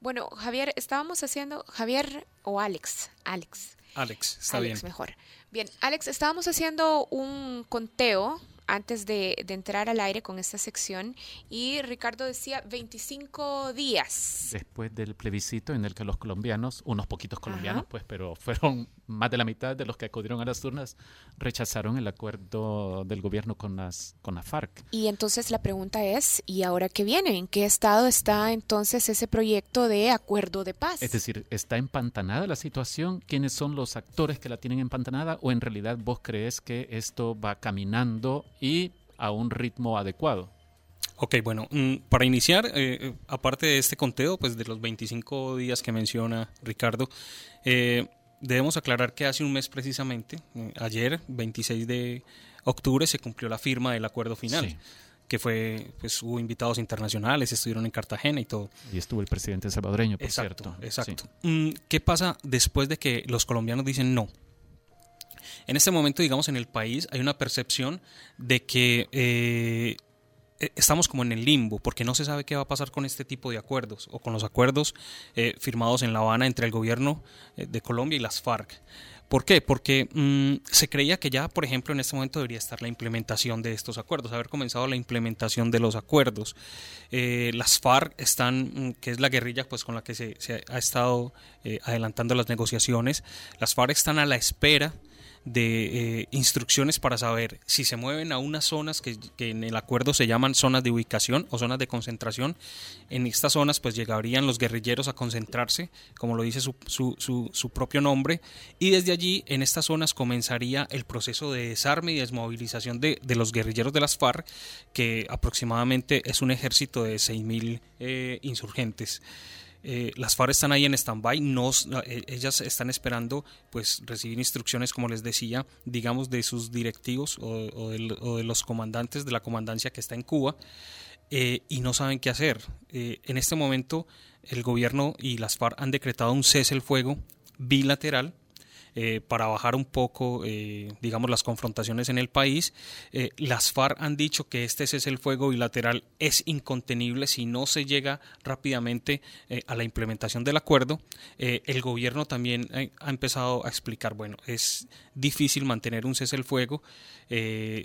Bueno, Javier, estábamos haciendo, Javier o Alex, Alex. Alex, está Alex, mejor. Bien, Alex, estábamos haciendo un conteo antes de, entrar al aire con esta sección y Ricardo decía 25 días. Después del plebiscito en el que los colombianos, unos poquitos colombianos, pues, pero fueron más de la mitad de los que acudieron a las urnas, rechazaron el acuerdo del gobierno con las con la FARC. Y entonces la pregunta es, ¿y ahora qué viene? ¿En qué estado está entonces ese proyecto de acuerdo de paz? Es decir, ¿está empantanada la situación? ¿Quiénes son los actores que la tienen empantanada? ¿O en realidad vos crees que esto va caminando y a un ritmo adecuado. Ok, bueno, mm, para iniciar, eh, eh, aparte de este conteo, pues de los 25 días que menciona Ricardo, eh, debemos aclarar que hace un mes precisamente, ayer, 26 de octubre, se cumplió la firma del acuerdo final. que fue, pues hubo invitados internacionales, estuvieron en Cartagena y todo. Y estuvo el presidente salvadoreño, por exacto, cierto. Exacto. Mm, ¿Qué pasa después de que los colombianos dicen no? En este momento, digamos, en el país hay una percepción de que eh, e, estamos como en el limbo, porque no se sabe qué va a pasar con este tipo de acuerdos o con los acuerdos eh, firmados en La Habana entre el gobierno eh, de Colombia y las FARC. ¿Por qué? Porque mm, se creía que ya, por ejemplo, en este momento debería estar la implementación de estos acuerdos, haber comenzado la implementación de los acuerdos. Las FARC están, mm, que es la guerrilla pues, con la que se, ha estado adelantando las negociaciones, las FARC están a la espera de eh, instrucciones para saber si se mueven a unas zonas que, en el acuerdo se llaman zonas de ubicación o zonas de concentración. En estas zonas pues llegarían los guerrilleros a concentrarse, como lo dice su, su, su, propio nombre, y desde allí en estas zonas comenzaría el proceso de desarme y desmovilización de, de los guerrilleros de las FARC, que aproximadamente es un ejército de 6.000 eh, insurgentes. Eh, las FARC están ahí en stand-by, eh, ellas están esperando pues recibir instrucciones, como les decía, digamos de sus directivos o, de, los comandantes de la comandancia que está en Cuba eh, y no saben qué hacer. en este momento el gobierno y las FARC han decretado un cese el fuego bilateral eh, para bajar un poco, eh, digamos, las confrontaciones en el país. Eh, las FARC han dicho que este es el fuego bilateral es incontenible si no se llega rápidamente a la implementación del acuerdo. el gobierno también ha empezado a explicar, bueno, es difícil mantener un cese el fuego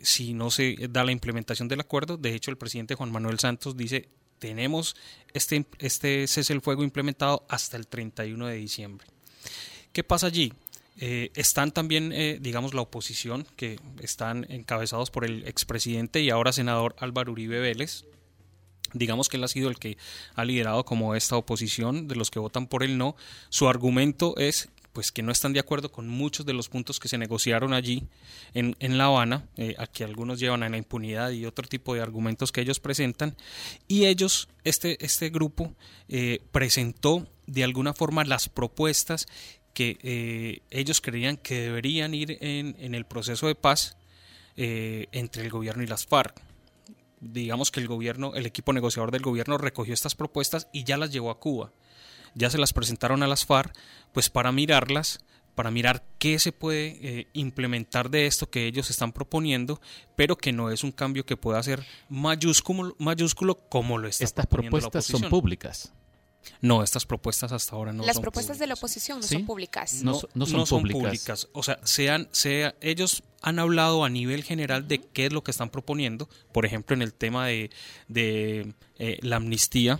si no se da la implementación del acuerdo. De hecho, el presidente Juan Manuel Santos dice tenemos este, este cese el fuego implementado hasta el 31 de diciembre. ¿Qué pasa allí? Eh, están también, eh, digamos, la oposición, que están encabezados por el expresidente y ahora senador Álvaro Uribe Vélez. Digamos que él ha sido el que ha liderado como esta oposición de los que votan por el no. Su argumento es pues que no están de acuerdo con muchos de los puntos que se negociaron allí en, en La Habana, eh, a que algunos llevan a la impunidad y otro tipo de argumentos que ellos presentan, y ellos, este, este grupo, presentó de alguna forma las propuestas que eh, ellos creían que deberían ir en, el proceso de paz eh, entre el gobierno y las FARC. Digamos que el gobierno, el equipo negociador del gobierno recogió estas propuestas y ya las llevó a Cuba. Ya se las presentaron a las FARC, pues para mirarlas, para mirar qué se puede eh, implementar de esto que ellos están proponiendo, pero que no es un cambio que pueda ser mayúsculo, mayúsculo como lo está Estas propuestas son públicas. No, estas propuestas hasta ahora no Las propuestas de la oposición no son públicas. No, son, públicas. O sea, sean, sea, ellos han hablado a nivel general de qué es lo que están proponiendo. Por ejemplo, en el tema de, de eh, la amnistía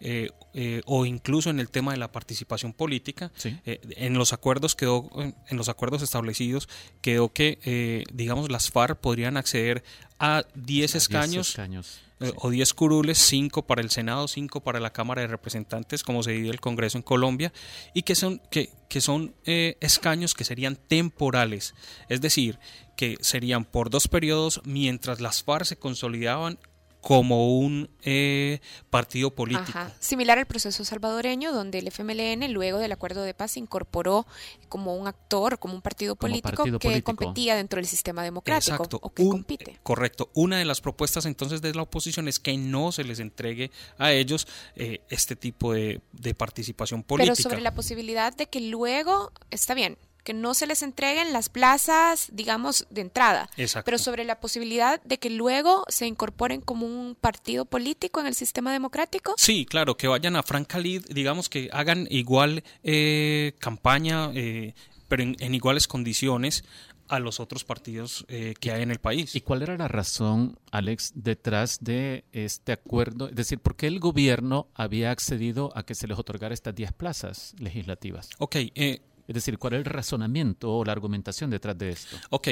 eh, eh, o incluso en el tema de la participación política. en los acuerdos quedó, en los acuerdos establecidos quedó que, digamos, las FARC podrían acceder a 10 escaños. escaños eh, o 10 curules, 5 para el Senado, 5 para la Cámara de Representantes, como se divide el Congreso en Colombia, y que son, que, que son eh, escaños que serían temporales, es decir, que serían por dos periodos mientras las FARC se consolidaban como un eh, partido político. Similar al proceso salvadoreño, donde el FMLN, luego del acuerdo de paz, se incorporó como un actor, como un partido político que competía dentro del sistema democrático o que compite. Correcto. Una de las propuestas entonces de la oposición es que no se les entregue a ellos eh, este tipo de, de participación política. Pero sobre la posibilidad de que luego, está bien, que no se les entreguen las plazas, digamos, de entrada, pero sobre la posibilidad de que luego se incorporen como un partido político en el sistema democrático. Sí, claro, que vayan a franca digamos que hagan igual eh, campaña, eh, pero en, iguales condiciones a los otros partidos eh, que hay en el país. ¿Y cuál era la razón, Alex, detrás de este acuerdo? Es decir, ¿por qué el gobierno había accedido a que se les otorgara estas 10 plazas legislativas? Ok, eh, es decir, ¿cuál es el razonamiento o la argumentación detrás de esto? Ok,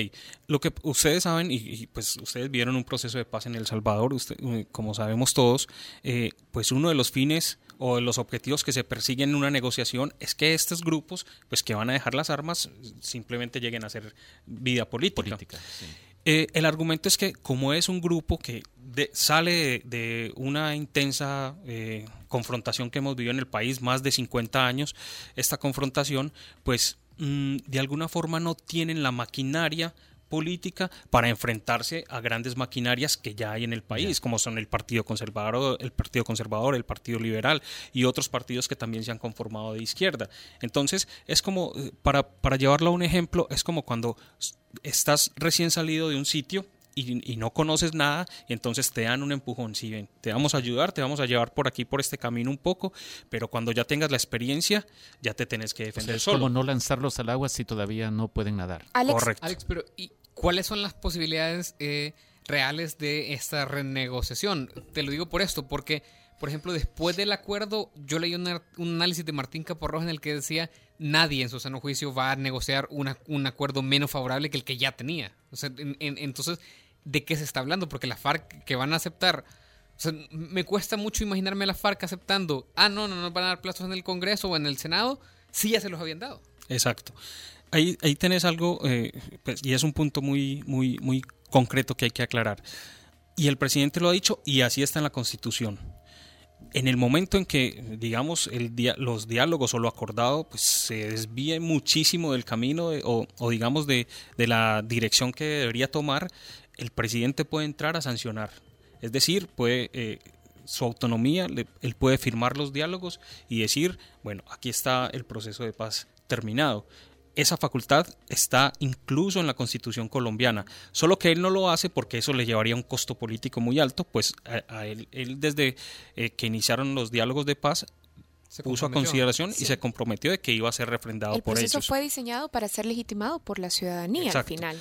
lo que ustedes saben, y, pues ustedes vieron un proceso de paz en El Salvador, usted, eh, como sabemos todos, eh, pues uno de los fines o de los objetivos que se persiguen en una negociación es que estos grupos, pues que van a dejar las armas, simplemente lleguen a hacer vida política. política eh, el argumento es que como es un grupo que sale de, una intensa eh, confrontación que hemos vivido en el país, más de 50 años, esta confrontación, pues mm, de alguna forma no tienen la maquinaria política para enfrentarse a grandes maquinarias que ya hay en el país, como son el Partido Conservador, el Partido Conservador, el Partido Liberal y otros partidos que también se han conformado de izquierda. Entonces, es como, eh, para, para llevarlo a un ejemplo, es como cuando estás recién salido de un sitio y, no conoces nada y entonces te dan un empujón. Si ven, te vamos a ayudar, te vamos a llevar por aquí, por este camino un poco, pero cuando ya tengas la experiencia, ya te tenés que defender solo. como no lanzarlos al agua si todavía no pueden nadar. Correcto. Alex, pero ¿y cuáles son las posibilidades eh, reales de esta renegociación? Te lo digo por esto, porque por ejemplo, después del acuerdo, yo leí un análisis de Martín Caporroja en el que decía nadie en su sano juicio va a negociar un acuerdo menos favorable que el que ya tenía. entonces, ¿de qué se está hablando? Porque la FARC que van a aceptar, me cuesta mucho imaginarme a la FARC aceptando, ah, no, no nos van a dar plazos en el Congreso o en el Senado, sí ya se los habían dado. Exacto. Ahí, ahí tenés algo, eh, pues, y es un punto muy, muy, muy concreto que hay que aclarar. Y el presidente lo ha dicho, y así está en la Constitución en el momento en que, digamos, el los diálogos o lo acordado pues, se desvíe muchísimo del camino o, digamos, de, la dirección que debería tomar, el presidente puede entrar a sancionar. Es decir, puede, eh, su autonomía, él puede firmar los diálogos y decir, bueno, aquí está el proceso de paz terminado esa facultad está incluso en la constitución colombiana, solo que él no lo hace porque eso le llevaría un costo político muy alto, pues a, él, desde eh, que iniciaron los diálogos de paz se puso a consideración y se comprometió de que iba a ser refrendado por ellos. El proceso fue diseñado para ser legitimado por la ciudadanía al final.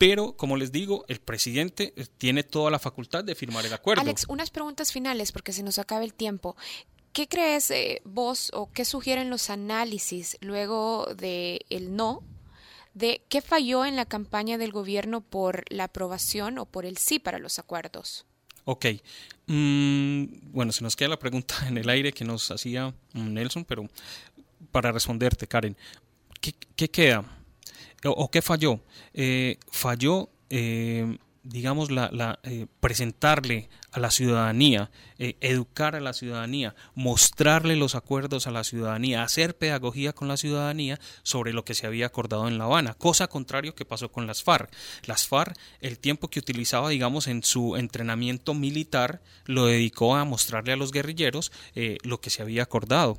Pero, como les digo, el presidente eh, tiene toda la facultad de firmar el acuerdo. Alex, unas preguntas finales porque se nos acaba el tiempo. ¿Qué crees eh, vos o qué sugieren los análisis luego de el no? De qué falló en la campaña del gobierno por la aprobación o por el sí para los acuerdos. Ok. Mm, bueno, se nos queda la pregunta en el aire que nos hacía Nelson, pero para responderte, Karen, ¿qué, queda? O, qué falló? Eh, falló eh, digamos, la, eh, presentarle a la ciudadanía, eh, educar a la ciudadanía, mostrarle los acuerdos a la ciudadanía, hacer pedagogía con la ciudadanía sobre lo que se había acordado en La Habana, cosa contrario que pasó con las FARC. Las FARC, el tiempo que utilizaba, digamos, en su entrenamiento militar, lo dedicó a mostrarle a los guerrilleros lo que se había acordado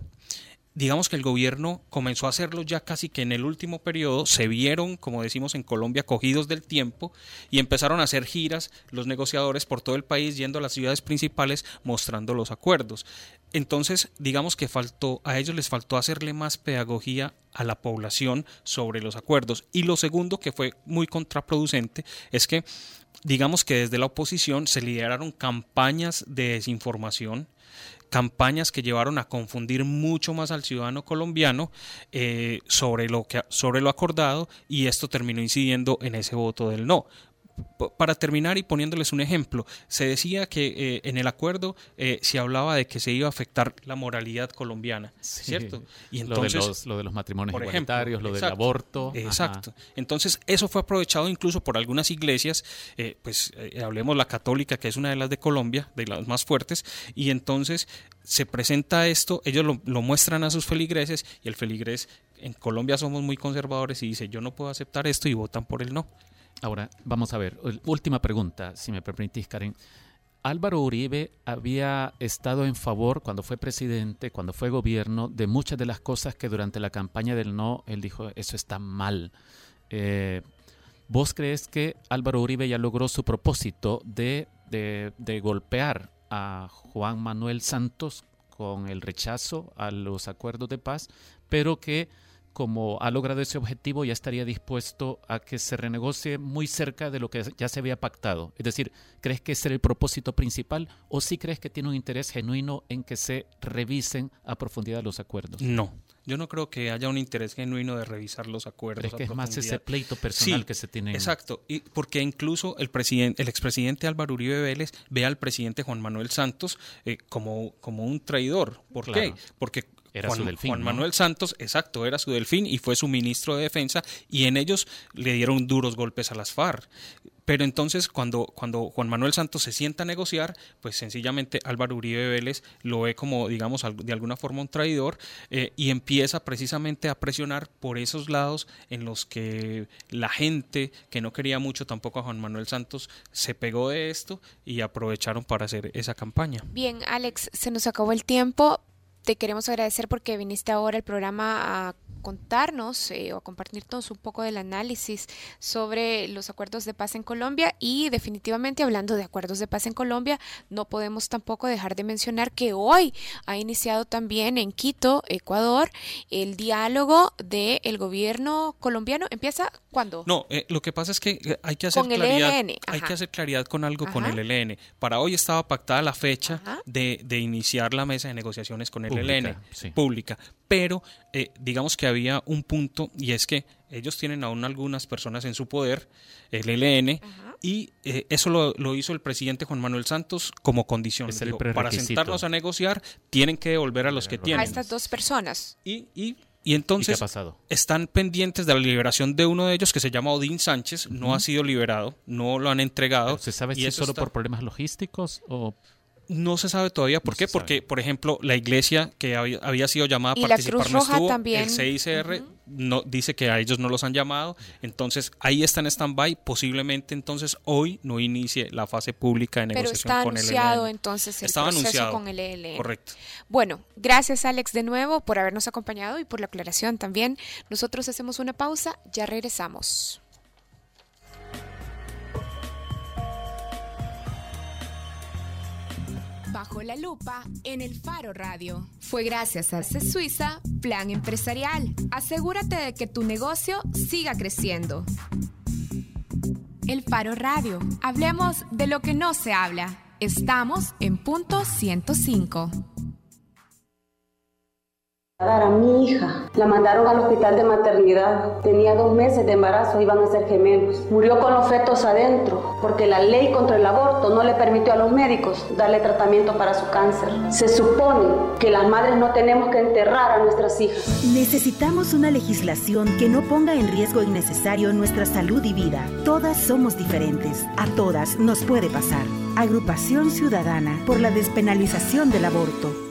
digamos que el gobierno comenzó a hacerlo ya casi que en el último periodo, se vieron, como decimos en Colombia, cogidos del tiempo y empezaron a hacer giras los negociadores por todo el país yendo a las ciudades principales mostrando los acuerdos. Entonces, digamos que faltó, a ellos les faltó hacerle más pedagogía a la población sobre los acuerdos. Y lo segundo, que fue muy contraproducente, es que digamos que desde la oposición se lideraron campañas de desinformación campañas que llevaron a confundir mucho más al ciudadano colombiano eh, sobre, lo que, sobre lo acordado y esto terminó incidiendo en ese voto del no para terminar y poniéndoles un ejemplo, se decía que eh, en el acuerdo eh, se hablaba de que se iba a afectar la moralidad colombiana, ¿cierto? Y entonces, lo, de los, lo de los matrimonios igualitarios, lo del aborto. Exacto. Entonces, eso fue aprovechado incluso por algunas iglesias, eh, pues hablemos la católica, que es una de las de Colombia, de las más fuertes, y entonces se presenta esto, ellos lo, lo muestran a sus feligreses y el feligres en Colombia somos muy conservadores y dice yo no puedo aceptar esto y votan por el no. Ahora, vamos a ver, última pregunta, si me permitís, Karen. Álvaro Uribe había estado en favor, cuando fue presidente, cuando fue gobierno, de muchas de las cosas que durante la campaña del no, él dijo, eso está mal. Eh, ¿Vos crees que Álvaro Uribe ya logró su propósito de, de golpear a Juan Manuel Santos con el rechazo a los acuerdos de paz, pero que como ha logrado ese objetivo, ya estaría dispuesto a que se renegocie muy cerca de lo que ya se había pactado. Es decir, ¿crees que ese es el propósito principal o sí crees que tiene un interés genuino en que se revisen a profundidad los acuerdos? No, yo no creo que haya un interés genuino de revisar los acuerdos. Es que es más ese pleito personal que se tiene. Exacto, y porque incluso el presidente, el expresidente Álvaro Uribe Vélez ve al presidente Juan Manuel Santos eh, como, como un traidor. ¿Por qué? Porque era Juan, su delfín. Juan Manuel Santos, exacto, era su delfín y fue su ministro de defensa y en ellos le dieron duros golpes a las FARC. Pero entonces cuando, cuando Juan Manuel Santos se sienta a negociar, pues sencillamente Álvaro Uribe Vélez lo ve como, digamos, de alguna forma un traidor eh, y empieza precisamente a presionar por esos lados en los que la gente que no quería mucho tampoco a Juan Manuel Santos se pegó de esto y aprovecharon para hacer esa campaña. Bien, Alex, se nos acabó el tiempo te queremos agradecer porque viniste ahora al programa a contarnos eh, o a compartirnos un poco del análisis sobre los acuerdos de paz en Colombia y definitivamente hablando de acuerdos de paz en Colombia, no podemos tampoco dejar de mencionar que hoy ha iniciado también en Quito, Ecuador, el diálogo del gobierno colombiano. ¿Empieza cuándo? No, eh, lo que pasa es que eh, hay que hacer con claridad. El hay que hacer claridad con algo con el ELN. Para hoy estaba pactada la fecha de, de, iniciar la mesa de negociaciones con el ELN pública, pero eh, digamos que había un punto y es que ellos tienen aún algunas personas en su poder, el ELN, y eso lo, hizo el presidente Juan Manuel Santos como condición. para sentarnos a negociar, tienen que devolver a los que tienen. A estas dos personas. Y, y y entonces están pendientes de la liberación de uno de ellos que se llama Odín Sánchez, no ha sido liberado, no lo han entregado. ¿Se sabe si es solo por problemas logísticos o no se sabe todavía por qué, porque, por ejemplo, la iglesia que había, sido llamada a participar no estuvo, también. el CICR no, dice que a ellos no los han llamado, entonces ahí está en stand-by, posiblemente entonces hoy no inicie la fase pública de negociación con el Pero está anunciado entonces el Estaba proceso anunciado, con el ELN. Correcto. Bueno, gracias Alex de nuevo por habernos acompañado y por la aclaración también. Nosotros hacemos una pausa, ya regresamos. Bajo la lupa en el Faro Radio. Fue gracias a C Suiza Plan Empresarial. Asegúrate de que tu negocio siga creciendo. El Faro Radio. Hablemos de lo que no se habla. Estamos en punto 105 a mi hija. La mandaron al hospital de maternidad. Tenía dos meses de embarazo, iban a ser gemelos. Murió con los fetos adentro porque la ley contra el aborto no le permitió a los médicos darle tratamiento para su cáncer. Se supone que las madres no tenemos que enterrar a nuestras hijas. Necesitamos una legislación que no ponga en riesgo innecesario nuestra salud y vida. Todas somos diferentes. A todas nos puede pasar. Agrupación Ciudadana por la despenalización del aborto.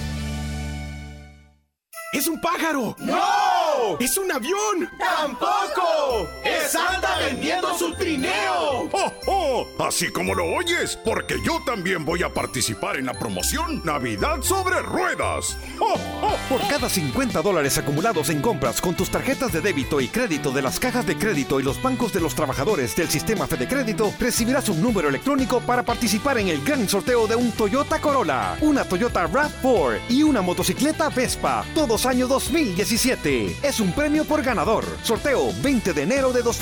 ¡No! ¡Es un avión! ¡Tampoco! ¡Es Santa vendiendo su trineo! ¡Oh, oh! Así como lo oyes, porque yo también voy a participar en la promoción Navidad sobre Ruedas. ¡Oh, oh! Por cada 50 dólares acumulados en compras con tus tarjetas de débito y crédito de las cajas de crédito y los bancos de los trabajadores del sistema Fede Crédito, recibirás un número electrónico para participar en el gran sorteo de un Toyota Corolla, una Toyota RAV4 y una motocicleta Vespa. Todos año 2017. Es un premio por ganador. Sorteo 20 de enero de 2017.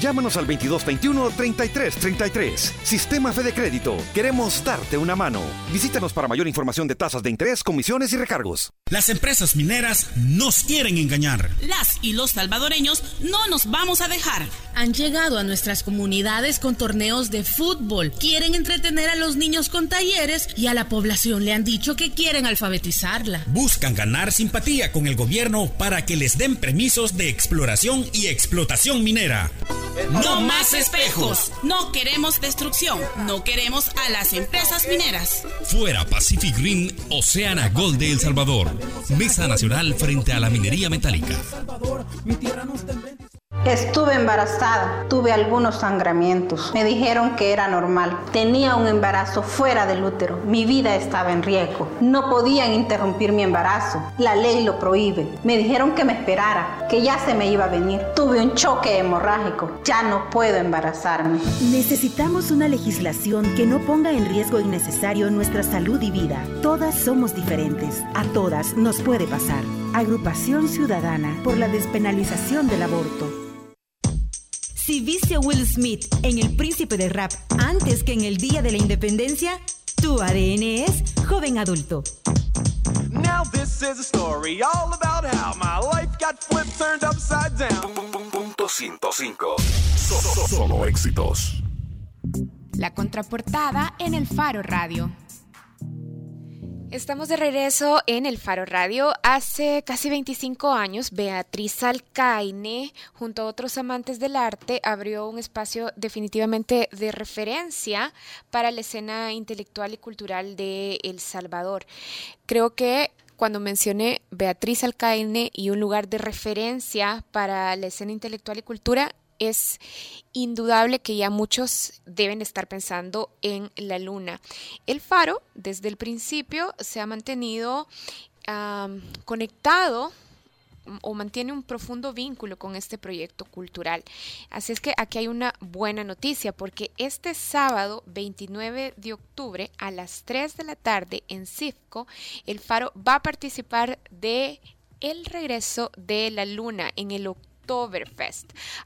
Llámanos al 2221-3333. Sistema Fede Crédito. Queremos darte una mano. Visítanos para mayor información de tasas de interés, comisiones y recargos. Las empresas mineras nos quieren engañar. Las y los salvadoreños no nos vamos a dejar. Han llegado a nuestras comunidades con torneos de fútbol. Quieren entretener a los niños con talleres y a la población le han dicho que quieren alfabetizarla. Buscan ganar simpatía con el gobierno para que les den permisos de exploración y explotación minera. No más espejos. No queremos destrucción. No queremos a las empresas mineras. Fuera Pacific Green, Oceana Gold de El Salvador. Mesa Nacional frente a la minería metálica. Estuve embarazada, tuve algunos sangramientos. Me dijeron que era normal. Tenía un embarazo fuera del útero. Mi vida estaba en riesgo. No podían interrumpir mi embarazo. La ley lo prohíbe. Me dijeron que me esperara, que ya se me iba a venir. Tuve un choque hemorrágico. Ya no puedo embarazarme. Necesitamos una legislación que no ponga en riesgo innecesario nuestra salud y vida. Todas somos diferentes. A todas nos puede pasar. Agrupación Ciudadana por la despenalización del aborto. Si viste a Will Smith en El Príncipe del Rap antes que en el Día de la Independencia, tu ADN es joven adulto. Now this is a story all about how my life got flipped, turned upside down. Punto 105. Solo éxitos. La contraportada en el Faro Radio. Estamos de regreso en el Faro Radio. Hace casi 25 años, Beatriz Alcaine, junto a otros amantes del arte, abrió un espacio definitivamente de referencia para la escena intelectual y cultural de El Salvador. Creo que cuando mencioné Beatriz Alcaine y un lugar de referencia para la escena intelectual y cultura, es indudable que ya muchos deben estar pensando en la luna. El faro, desde el principio, se ha mantenido conectado o mantiene un profundo vínculo con este proyecto cultural. Así es que aquí hay una buena noticia porque este sábado 29 de octubre a las 3 de la tarde en CIFCO, el Faro va a participar de el regreso de la luna en el octubre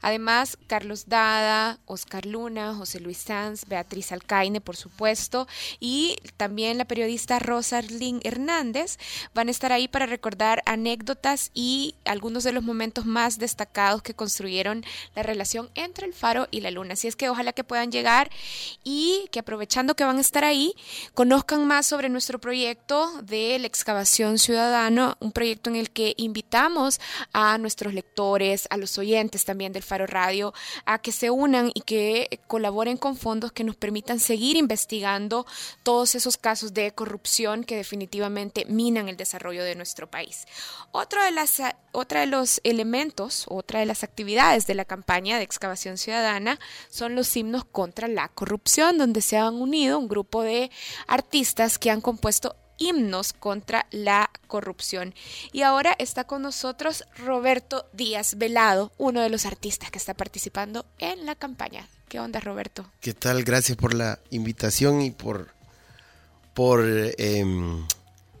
Además, Carlos Dada, Oscar Luna, José Luis Sanz, Beatriz Alcaine, por supuesto, y también la periodista Rosa Hernández van a estar ahí para recordar anécdotas y algunos de los momentos más destacados que construyeron la relación entre el faro y la luna. Así es que ojalá que puedan llegar y que aprovechando que van a estar ahí, conozcan más sobre nuestro proyecto de la excavación ciudadana, un proyecto en el que invitamos a nuestros lectores, a los oyentes también del Faro Radio a que se unan y que colaboren con fondos que nos permitan seguir investigando todos esos casos de corrupción que definitivamente minan el desarrollo de nuestro país. Otro de las, otra de los elementos, otra de las actividades de la campaña de excavación ciudadana son los himnos contra la corrupción, donde se han unido un grupo de artistas que han compuesto himnos contra la corrupción. Y ahora está con nosotros Roberto Díaz Velado, uno de los artistas que está participando en la campaña. ¿Qué onda, Roberto? ¿Qué tal? Gracias por la invitación y por, por em,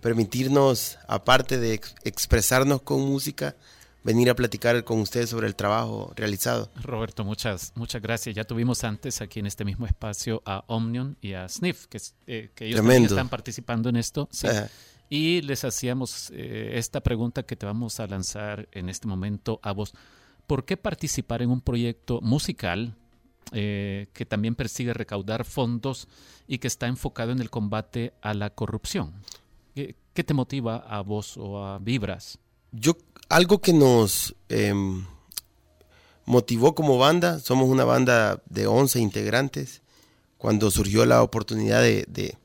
permitirnos, aparte de expresarnos con música, venir a platicar con ustedes sobre el trabajo realizado. Roberto, muchas, muchas gracias. Ya tuvimos antes aquí en este mismo espacio a Omnion y a Sniff, que, eh, ellos también están participando en esto. Y les hacíamos eh, esta pregunta que te vamos a lanzar en este momento a vos. ¿Por qué participar en un proyecto musical eh, que también persigue recaudar fondos y que está enfocado en el combate a la corrupción? ¿Qué, qué te motiva a vos o a Vibras? Yo algo que nos em, motivó como banda, somos una banda de 11 integrantes, cuando surgió la oportunidad de,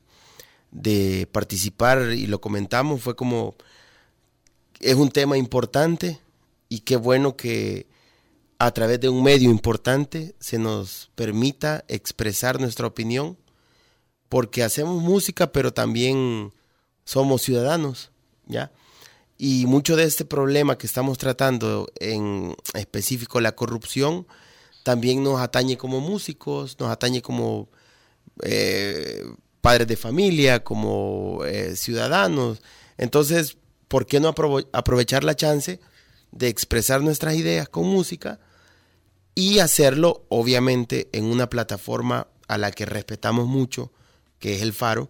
de, participar y lo comentamos, fue como, es un tema importante y qué bueno que a través de un medio importante se nos permita expresar nuestra opinión, porque hacemos música, pero también somos ciudadanos, ¿ya? Y mucho de este problema que estamos tratando, en específico la corrupción, también nos atañe como músicos, nos atañe como eh, padres de familia, como eh, ciudadanos. Entonces, ¿por qué no aprovechar la chance de expresar nuestras ideas con música y hacerlo, obviamente, en una plataforma a la que respetamos mucho, que es el Faro,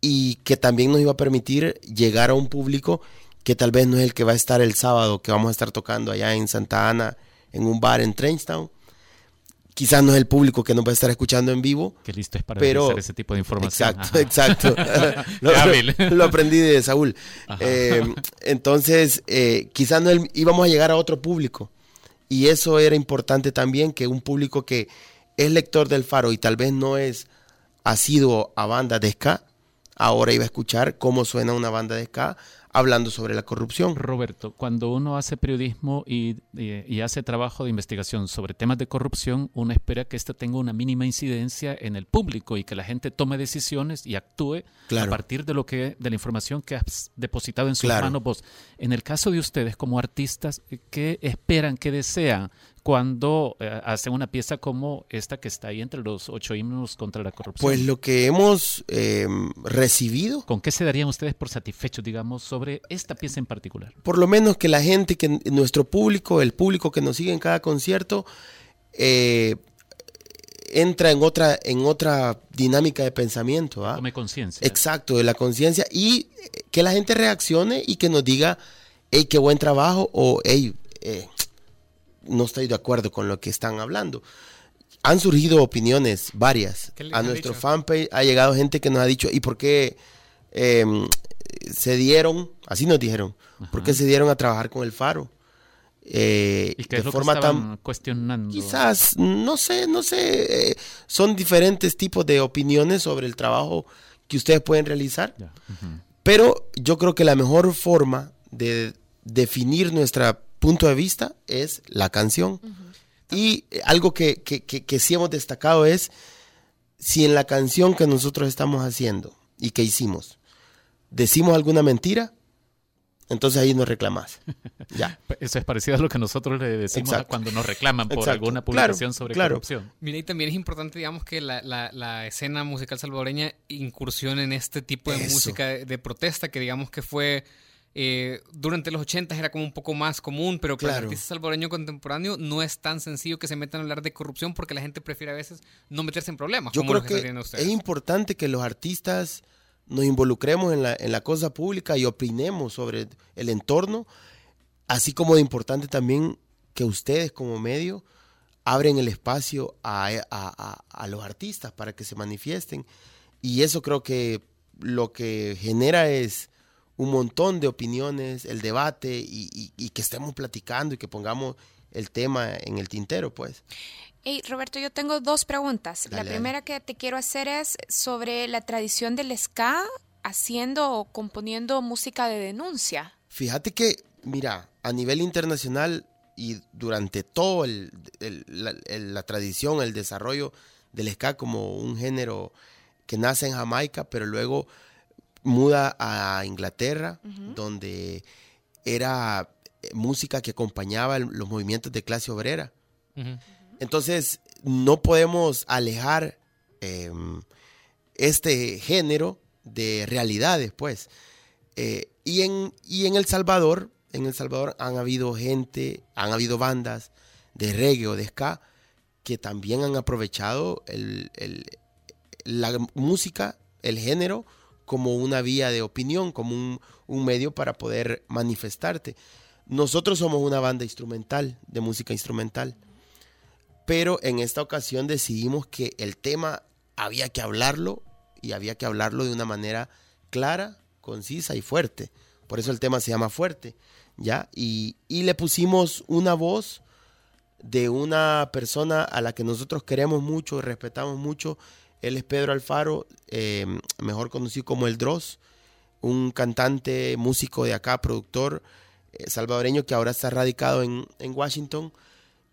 y que también nos iba a permitir llegar a un público que tal vez no es el que va a estar el sábado, que vamos a estar tocando allá en Santa Ana, en un bar en Trainstown. Quizás no es el público que nos va a estar escuchando en vivo. Que listo es para pero, ese tipo de información. Exacto, exacto. lo, aprendí de Saúl. Eh, entonces, eh, quizás no íbamos a llegar a otro público. Y eso era importante también, que un público que es lector del faro y tal vez no es asiduo a banda de ska, ahora iba a escuchar cómo suena una banda de ska hablando sobre la corrupción. Roberto, cuando uno hace periodismo y, hace trabajo de investigación sobre temas de corrupción, uno espera que esto tenga una mínima incidencia en el público y que la gente tome decisiones y actúe a partir de lo que de la información que has depositado en sus manos vos. En el caso de ustedes como artistas, ¿qué esperan, qué desean cuando eh, hacen una pieza como esta que está ahí entre los ocho himnos contra la corrupción? Pues lo que hemos em, recibido. ¿Con qué se darían ustedes por satisfechos, digamos, sobre esta pieza en particular? Por lo menos que la gente, que nuestro público, el público que nos sigue en cada concierto, eh, entra en otra, en otra dinámica de pensamiento. ¿ah? Tome conciencia. Exacto, de la conciencia y que la gente reaccione y que nos diga, hey, qué buen trabajo o hey, eh, no estoy de acuerdo con lo que están hablando. Han surgido opiniones varias. A nuestro fanpage ha llegado gente que nos ha dicho, ¿y por qué eh, se dieron, así nos dijeron, ¿por qué se dieron a trabajar con el faro? Eh, ¿Y qué es lo que estaban cuestionando? Quizás, no sé, no sé, eh, son diferentes tipos de opiniones sobre el trabajo que ustedes pueden realizar, pero yo creo que la mejor forma de definir nuestro punto de vista es la canción. Y algo que, que, que, que sí hemos destacado es si en la canción que nosotros estamos haciendo y que hicimos, decimos alguna mentira, entonces ahí nos reclamas. Ya. Eso es parecido a lo que nosotros le decimos Exacto. cuando nos reclaman por Exacto. alguna publicación Claro, sobre claro. corrupción. Mira, y también es importante, digamos, que la, la- la escena musical salvadoreña incursione en este tipo de Eso. música de, de protesta, que digamos que fue eh, durante los 80 era como un poco más común, pero para el Claro. artista salvadoreño contemporáneo no es tan sencillo que se metan a hablar de corrupción porque la gente prefiere a veces no meterse en problemas. Yo como creo que, que es importante que los artistas nos involucremos en la, en la cosa pública y opinemos sobre el entorno, así como de importante también que ustedes como medio abren el espacio a, a- a- a los artistas para que se manifiesten. Y eso creo que lo que genera es un montón de opiniones, el debate y, y- y que estemos platicando y que pongamos el tema en el tintero, pues. Hey, Roberto, yo tengo dos preguntas. Dale, la dale. primera que te quiero hacer es sobre la tradición del ska haciendo o componiendo música de denuncia. Fíjate que, mira, a nivel internacional y durante todo el- el- la, el- la tradición, el desarrollo del ska como un género que nace en Jamaica, pero luego muda a Inglaterra, donde era eh, música que acompañaba el- los movimientos de clase obrera. Entonces, no podemos alejar eh, este género de realidades, pues. Eh, y, en, y en El Salvador, en El Salvador han habido gente, han habido bandas de reggae o de ska que también han aprovechado el- el- la música, el género, como una vía de opinión, como un, medio para poder manifestarte. Nosotros somos una banda instrumental, de música instrumental pero en esta ocasión decidimos que el tema había que hablarlo y había que hablarlo de una manera clara, concisa y fuerte. Por eso el tema se llama Fuerte, ¿ya? Y, y le pusimos una voz de una persona a la que nosotros queremos mucho y respetamos mucho. Él es Pedro Alfaro, eh, mejor conocido como El Dross, un cantante, músico de acá, productor eh, salvadoreño que ahora está radicado en, en Washington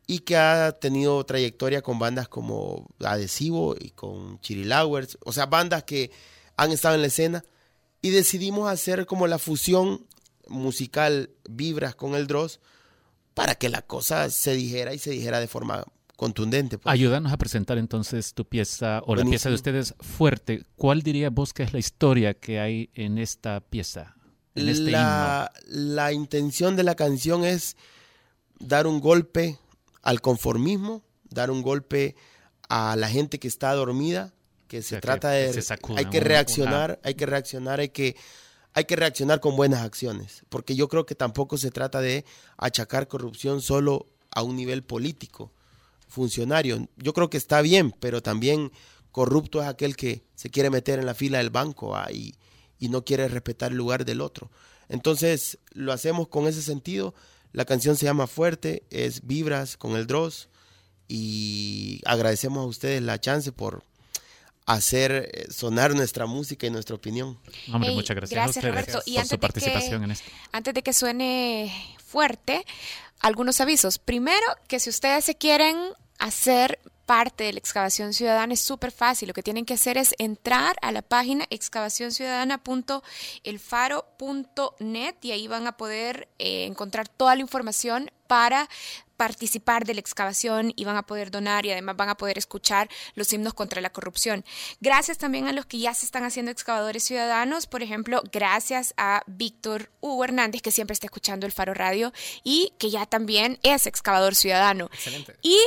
y que ha tenido trayectoria con bandas como Adhesivo y con Chirilowers, o sea, bandas que han estado en la escena. Y decidimos hacer como la fusión musical Vibras con el Dross para que la cosa se dijera y se dijera de forma contundente. pues. Ayúdanos a presentar entonces tu pieza o la pieza de ustedes fuerte. ¿Cuál diría vos que es la historia que hay en esta pieza? En este la, la intención de la canción es dar un golpe al conformismo, dar un golpe a la gente que está dormida, que se sea, que trata de se hay que reaccionar, hay que reaccionar, hay que hay que reaccionar con buenas acciones, porque yo creo que tampoco se trata de achacar corrupción solo a un nivel político, funcionario. Yo creo que está bien, pero también corrupto es aquel que se quiere meter en la fila del banco ah, y, y no quiere respetar el lugar del otro. Entonces lo hacemos con ese sentido. La canción se llama Fuerte, es Vibras con el Dross y agradecemos a ustedes la chance por hacer eh, sonar nuestra música y nuestra opinión. Hombre, Hey, muchas gracias, gracias, a ustedes Roberto. Y por antes su participación que- en esto. Antes de que suene fuerte, algunos avisos. Primero, que si ustedes se quieren hacer parte de la excavación ciudadana es súper fácil. Lo que tienen que hacer es entrar a la página excavacionciudadana.elfaro.net y ahí van a poder eh, encontrar toda la información para participar de la excavación y van a poder donar y además van a poder escuchar los himnos contra la corrupción. Gracias también a los que ya se están haciendo excavadores ciudadanos, por ejemplo, gracias a Víctor Hugo Hernández que siempre está escuchando el Faro Radio y que ya también es excavador ciudadano. Excelente. Y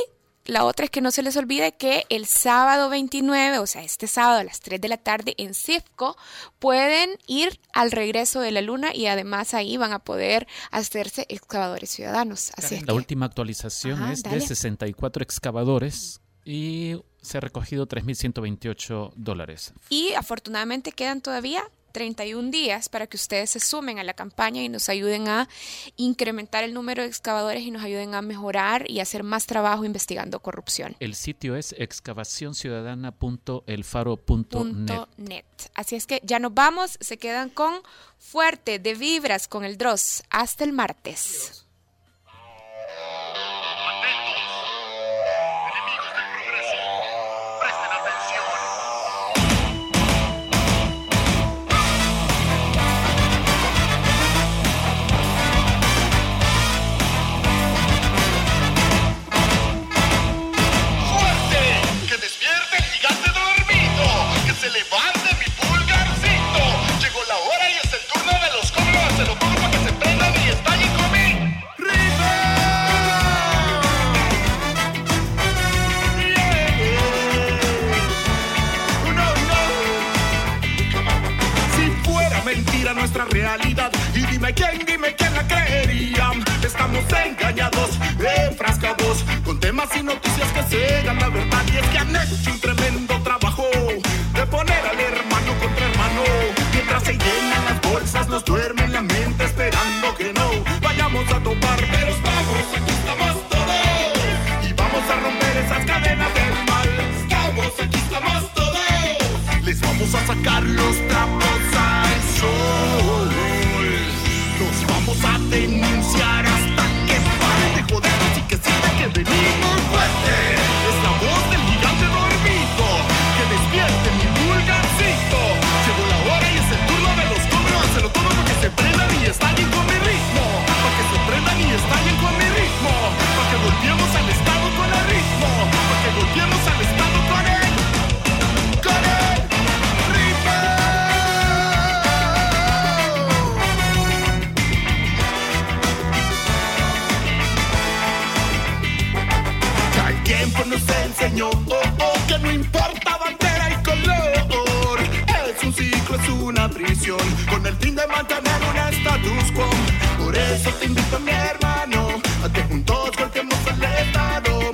la otra es que no se les olvide que el sábado 29, o sea, este sábado a las 3 de la tarde en CIFCO, pueden ir al regreso de la luna y además ahí van a poder hacerse excavadores ciudadanos. Así La que- última actualización Ajá, es de dale. 64 excavadores y se ha recogido 3.128 dólares. Y afortunadamente quedan todavía 31 días para que ustedes se sumen a la campaña y nos ayuden a incrementar el número de excavadores y nos ayuden a mejorar y hacer más trabajo investigando corrupción. El sitio es excavacionciudadana.elfaro.net. Así es que ya nos vamos, se quedan con fuerte de vibras con el Dross. Hasta el martes. Engañados, enfrascados, con temas y noticias que cegan la verdad. Y es que han hecho un tremendo trabajo de poner al hermano contra hermano. Mientras se llenan las bolsas, nos duermen la mente esperando que no vayamos a topar. Pero estamos, aquí estamos todos. Y vamos a romper esas cadenas del mal. Estamos, aquí estamos todos. Les vamos a sacar los es una prisión, con el fin de mantener un status quo. Por eso te invito, mi hermano, a que juntos golpeemos el Estado.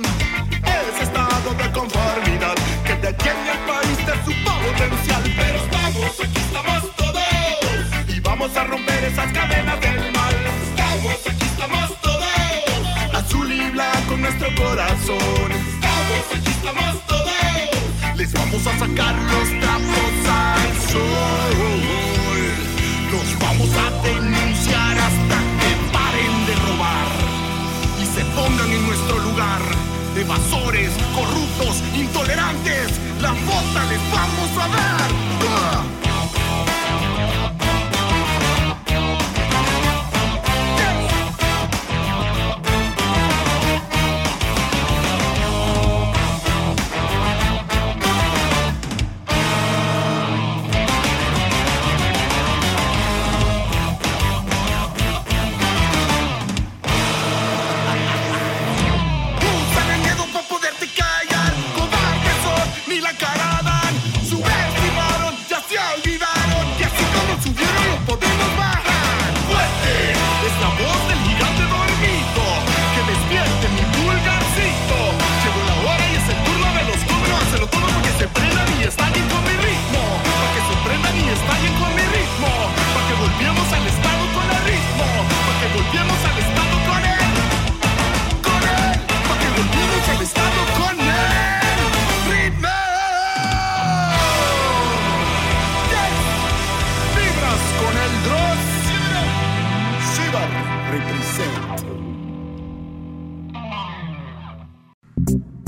Ese estado de conformidad que detiene al país de su potencial. Pero estamos, aquí estamos todos, y vamos a romper esas cadenas del mal. Estamos, aquí estamos todos azul y blanco nuestro corazón. Estamos, aquí estamos todos. Les vamos a sacar los trapos Los vamos a denunciar hasta que paren de robar y se pongan en nuestro lugar. Evasores, corruptos, intolerantes, la bota les vamos a dar.